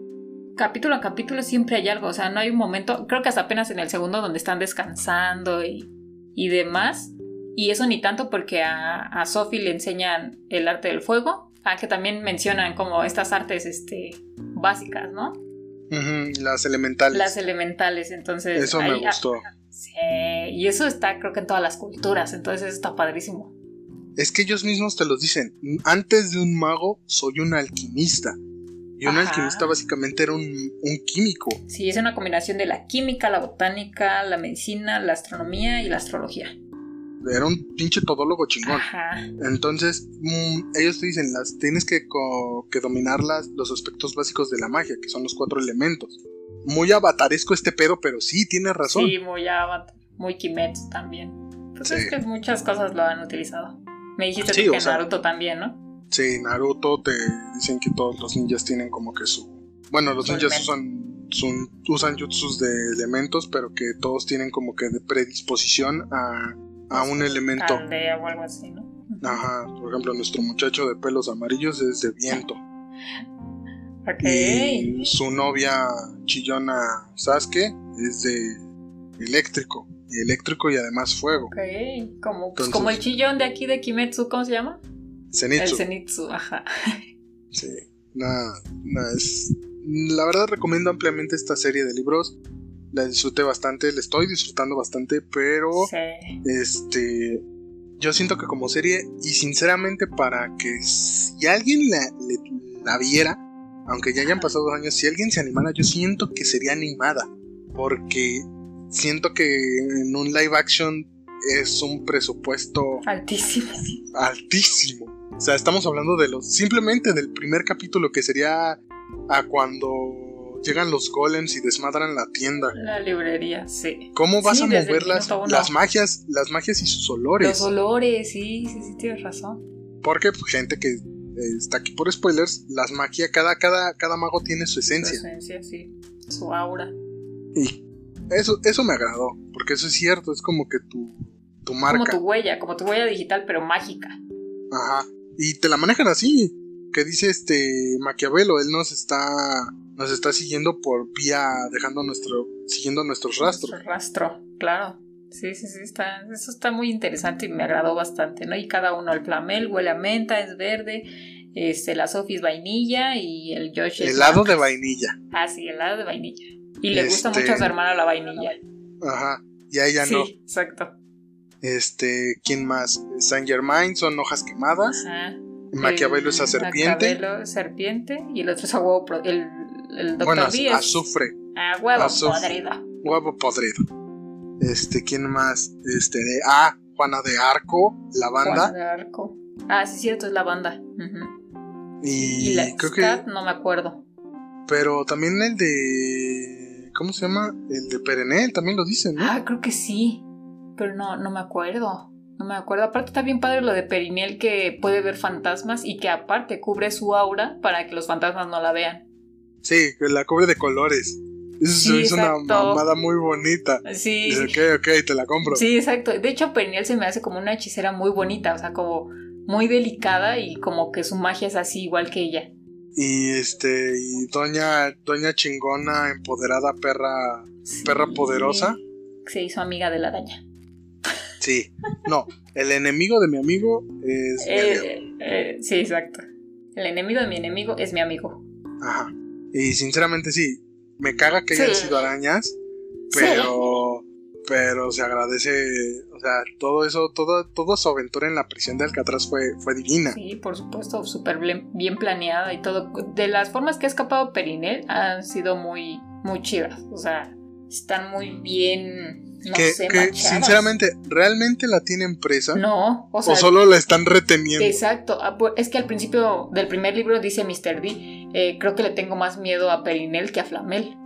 S1: capítulo a capítulo siempre hay algo, o sea, no hay un momento, creo que hasta apenas en el segundo donde están descansando y, y demás, y eso ni tanto porque a, a Sophie le enseñan el arte del fuego, ah, que también mencionan como estas artes este, básicas, ¿no?
S3: Las elementales.
S1: Las elementales, entonces...
S3: Eso
S1: ahí-
S3: me gustó.
S1: ah, sí, y eso está creo que en todas las culturas, entonces eso está padrísimo.
S3: Es que ellos mismos te los dicen. Antes de un mago, soy un alquimista. Y un
S1: Ajá.
S3: alquimista básicamente era un, un químico.
S1: Sí, es una combinación de la química, la botánica, la medicina, la astronomía y la astrología.
S3: Era un pinche todólogo chingón.
S1: Ajá.
S3: Entonces, mm, ellos te dicen, las tienes que, dominar las, los aspectos básicos de la magia, que son los cuatro elementos. Muy avataresco este pedo, pero sí, tienes razón.
S1: Sí, muy Avatar, muy Kimetsu también. Pues
S3: Sí.
S1: es que muchas cosas lo han utilizado. Me dijiste
S3: Sí,
S1: tú
S3: o
S1: que
S3: sea-
S1: Naruto también, ¿no?
S3: Sí, Naruto te dicen que todos los ninjas tienen como que su... Bueno, los
S1: Su
S3: ninjas
S1: elemento.
S3: usan, son- usan jutsus de elementos, pero que todos tienen como que de predisposición a, a un elemento.
S1: Aldea o algo así, ¿no?
S3: Ajá, por ejemplo, nuestro muchacho de pelos amarillos es de viento.
S1: Ok.
S3: Y su novia chillona Sasuke es de eléctrico. Y eléctrico y además fuego.
S1: Ok. Como, pues,
S3: Entonces-
S1: como el chillón de aquí de Kimetsu, ¿cómo se llama?
S3: Zenitsu.
S1: El Zenitsu, ajá.
S3: Sí. Nada, nada, es. La verdad recomiendo ampliamente esta serie de libros. La disfruté bastante, la estoy disfrutando bastante, pero
S1: Sí.
S3: este. Yo siento que como serie, y sinceramente, para que si alguien la, le- la viera, aunque ya hayan pasado dos años, si alguien se animara, yo siento que sería animada. Porque siento que en un live action es un presupuesto
S1: Altísimo.
S3: altísimo. O sea, estamos hablando de los. Simplemente del primer capítulo que sería a cuando llegan los golems y desmadran la tienda.
S1: La librería, sí.
S3: ¿Cómo vas
S1: Sí,
S3: a mover las, las magias, las magias y sus olores?
S1: Los olores, sí, sí, sí, tienes razón.
S3: Porque pues, gente que eh, está aquí por spoilers, las magias, cada, cada, cada mago tiene su
S1: Su
S3: esencia.
S1: esencia, sí. Su aura.
S3: Y eso, eso me agradó, porque eso es cierto, es como que tu, tu
S1: Como
S3: marca.
S1: tu huella, como tu huella digital, pero mágica.
S3: Ajá. Y te la manejan así. Que dice este Maquiavelo, él nos está nos está siguiendo por vía dejando nuestro siguiendo nuestros rastros.
S1: Nuestro rastro, claro. Sí, sí, sí, está, eso está muy interesante y me agradó bastante, ¿no? Y cada uno, el flamel huele a menta, es verde, este, la Sophie es vainilla y el Josh es...
S3: Helado de vainilla.
S1: Ah, sí, helado de vainilla. Y le gusta
S3: Este-
S1: mucho a su hermana la vainilla.
S3: Ajá. Y a ella
S1: sí,
S3: no.
S1: exacto.
S3: Este, ¿quién más? Saint Germain son hojas quemadas.
S1: Ajá.
S3: Maquiavelo es a serpiente.
S1: Maquiavelo serpiente y el otro es a huevo... El, el Dr.
S3: Bueno, azufre,
S1: a huevo
S3: azufre.
S1: podrido.
S3: huevo podrido. Este, ¿quién más? Este, de ah, Juana de Arco, la
S1: Juana
S3: banda.
S1: de Arco. Ah, sí, cierto, es la banda.
S3: Y,
S1: Y la
S3: creo que.
S1: No me acuerdo.
S3: Pero también el de. ¿Cómo se llama? El de Perenel también lo dicen, ¿no?
S1: Ah, creo que sí. Pero no, no me acuerdo. No me acuerdo. Aparte está bien padre lo de Perinel que puede ver fantasmas y que aparte cubre su aura para que los fantasmas no la vean.
S3: Sí, la cubre de colores. Eso
S1: Sí,
S3: hizo una mamada muy bonita.
S1: Sí,
S3: Dice, ok, ok, te la compro.
S1: Sí, exacto. De hecho, Perinel se me hace como una hechicera muy bonita, o sea, como muy delicada y como que su magia es así igual que ella.
S3: Y este, y doña, doña chingona, empoderada, perra. Perra poderosa.
S1: Se hizo amiga de la araña.
S3: Sí. No, el enemigo de mi amigo es. mi amigo.
S1: Eh, eh, sí, exacto. El enemigo de mi enemigo es mi amigo.
S3: Ajá. Y sinceramente sí, me caga que
S1: Sí.
S3: hayan sido arañas, pero pero se agradece, o sea, todo eso, todo, toda su aventura en la prisión de Alcatraz fue, fue divina.
S1: Sí, por supuesto, súper bien, bien planeada y todo. De las formas que ha escapado Perinel han sido muy, muy chidas. O sea, están muy bien, no
S3: que,
S1: sé,
S3: que,
S1: machadas.
S3: sinceramente, ¿realmente la tienen presa?
S1: No, o sea,
S3: ¿O solo la están reteniendo?
S1: exacto. Ah, pues, Es que al principio del primer libro dice Mr. D, eh, creo que le tengo más miedo a Perinel que a Flamel.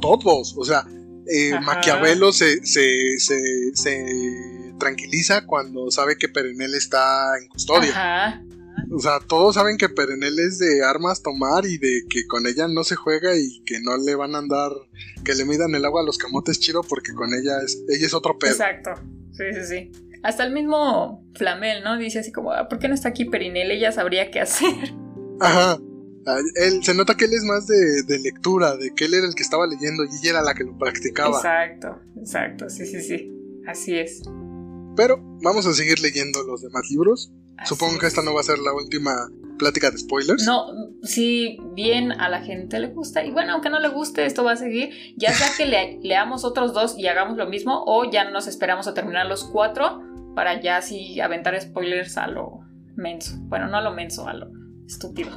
S3: Todos, o sea, eh. Maquiavelo se, se, se, se tranquiliza cuando sabe que Perenel está en custodia.
S1: Ajá.
S3: O sea, todos saben que Perenel es de armas tomar y de que con ella no se juega y que no le van a andar, que le midan el agua a los camotes chido porque con ella es, ella es otro pedo.
S1: Exacto. Sí, sí, sí. Hasta el mismo Flamel, ¿no? Dice así como, "Ah, ¿por qué no está aquí Perinel? Ella sabría qué hacer.
S3: Ajá. Ah, Él, se nota que él es más de, de lectura, de que él era el que estaba leyendo y ella era la que lo practicaba.
S1: Exacto, exacto, sí, sí, sí. Así es.
S3: Pero vamos a seguir leyendo los demás libros.
S1: Así
S3: Supongo que
S1: es.
S3: esta no va a ser la última plática de spoilers.
S1: No, si bien a la gente le gusta, y bueno, aunque no le guste, esto va a seguir, ya sea que le- leamos otros dos y hagamos lo mismo, o ya nos esperamos a terminar los cuatro para ya así aventar spoilers a lo menso. Bueno, no a lo menso, a lo estúpido.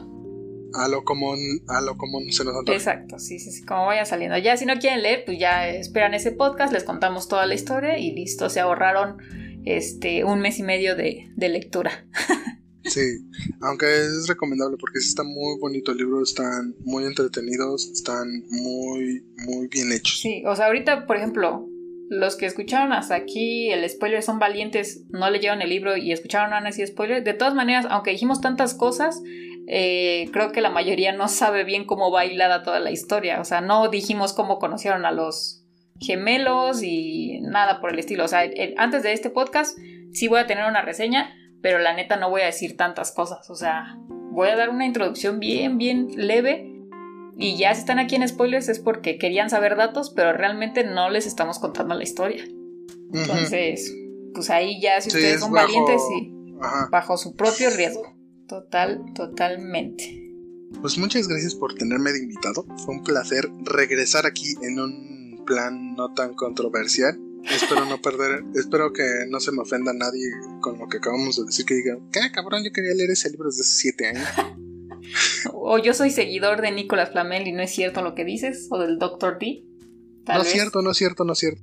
S3: A lo común, a lo común se nos antoja.
S1: Exacto, sí, sí, sí, como vaya saliendo. Ya si no quieren leer, pues ya esperan ese podcast, les contamos toda la historia y listo, se ahorraron este un mes y medio de, de lectura.
S3: Sí, aunque es recomendable porque sí está muy bonito el libro, están muy entretenidos, están muy, muy bien hechos.
S1: Sí, o sea, ahorita, por ejemplo, los que escucharon hasta aquí el spoiler son valientes, no leyeron el libro y escucharon aún así spoiler. De todas maneras, aunque dijimos tantas cosas, eh, creo que la mayoría no sabe bien cómo va hilada toda la historia. O sea, no dijimos cómo conocieron a los gemelos y nada por el estilo. O sea, antes de este podcast sí voy a tener una reseña, pero la neta no voy a decir tantas cosas. O sea, voy a dar una introducción bien, bien leve. Y ya si están aquí en spoilers es porque querían saber datos, pero realmente no les estamos contando la historia. Entonces, pues ahí ya si
S3: Sí,
S1: ustedes
S3: es
S1: son
S3: bajo-
S1: valientes,
S3: Ajá.
S1: bajo su propio riesgo. Total, totalmente.
S3: Pues muchas gracias por tenerme de invitado. Fue un placer regresar aquí en un plan no tan controversial. Espero no perder, espero que no se me ofenda nadie con lo que acabamos de decir, que diga, ¿qué cabrón? Yo quería leer ese libro desde hace siete años.
S1: O yo soy seguidor de Nicolas Flamel y no es cierto lo que dices, o del Dr. D. Tal
S3: no es cierto, no es cierto, no es cierto.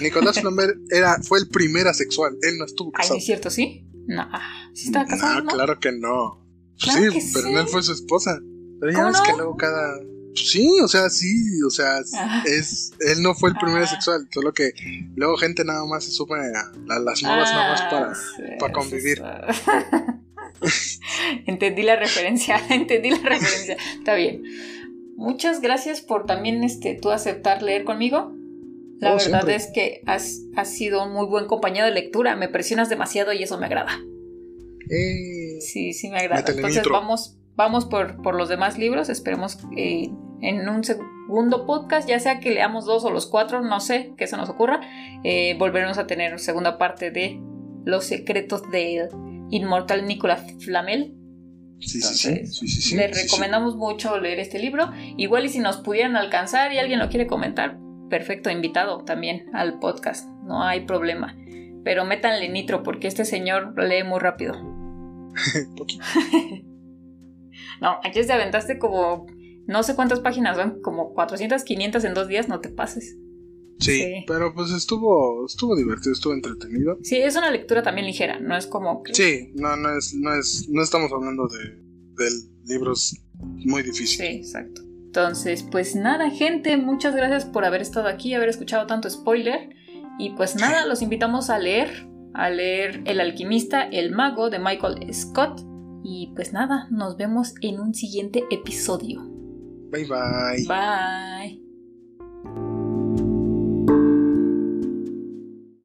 S3: Nicolás Flamel era, fue el primer asexual, él no estuvo
S1: Ay, ¿no
S3: casado.
S1: es cierto, sí? No. ¿Sí estaba casado?
S3: No,
S1: no?
S3: claro que no.
S1: Claro
S3: sí,
S1: que
S3: pero
S1: sí.
S3: él fue su esposa. Pero ya
S1: ¿Cómo
S3: ves que luego cada. Sí, o sea, sí, o sea,
S1: Ah.
S3: es él no fue el primer
S1: Ah.
S3: sexual, solo que luego gente nada más se sube a, a las nuevas nada más para.
S1: Ah, sí,
S3: para convivir.
S1: entendí la referencia, entendí la referencia. Está bien. Muchas gracias por también este, tú aceptar leer conmigo. La
S3: Oh,
S1: verdad
S3: siempre.
S1: es que has, has sido un muy buen compañero de lectura. Me presionas demasiado y eso me agrada.
S3: Eh,
S1: Sí, sí me agrada. Entonces vamos, vamos por, por los demás libros. Esperemos eh, en un segundo podcast, ya sea que leamos dos o los cuatro, no sé, qué se nos ocurra, eh, volveremos a tener segunda parte de Los secretos de inmortal Nicolas Flamel.
S3: Sí, sí, sí, sí, sí, sí,
S1: Les
S3: sí.
S1: recomendamos mucho leer este libro. Igual y si nos pudieran alcanzar y alguien lo quiere comentar, perfecto, invitado también al podcast. No hay problema. Pero métanle nitro porque este señor lee muy rápido. No, ayer te aventaste como no sé cuántas páginas son, como 400, 500 en dos días, no te pases.
S3: Sí,
S1: Sí.
S3: pero pues estuvo, estuvo divertido, estuvo entretenido.
S1: Sí, es una lectura también ligera, no es como que...
S3: Sí, no, no es, no es, no estamos hablando de, de libros muy
S1: Sí,
S3: difíciles.
S1: exacto. Entonces, pues nada, gente, muchas gracias por haber estado aquí, haber escuchado tanto spoiler. Y pues nada, los invitamos a leer, a leer El alquimista, el mago de Michael Scott. Y pues nada, nos vemos en un siguiente episodio.
S3: Bye bye.
S1: Bye.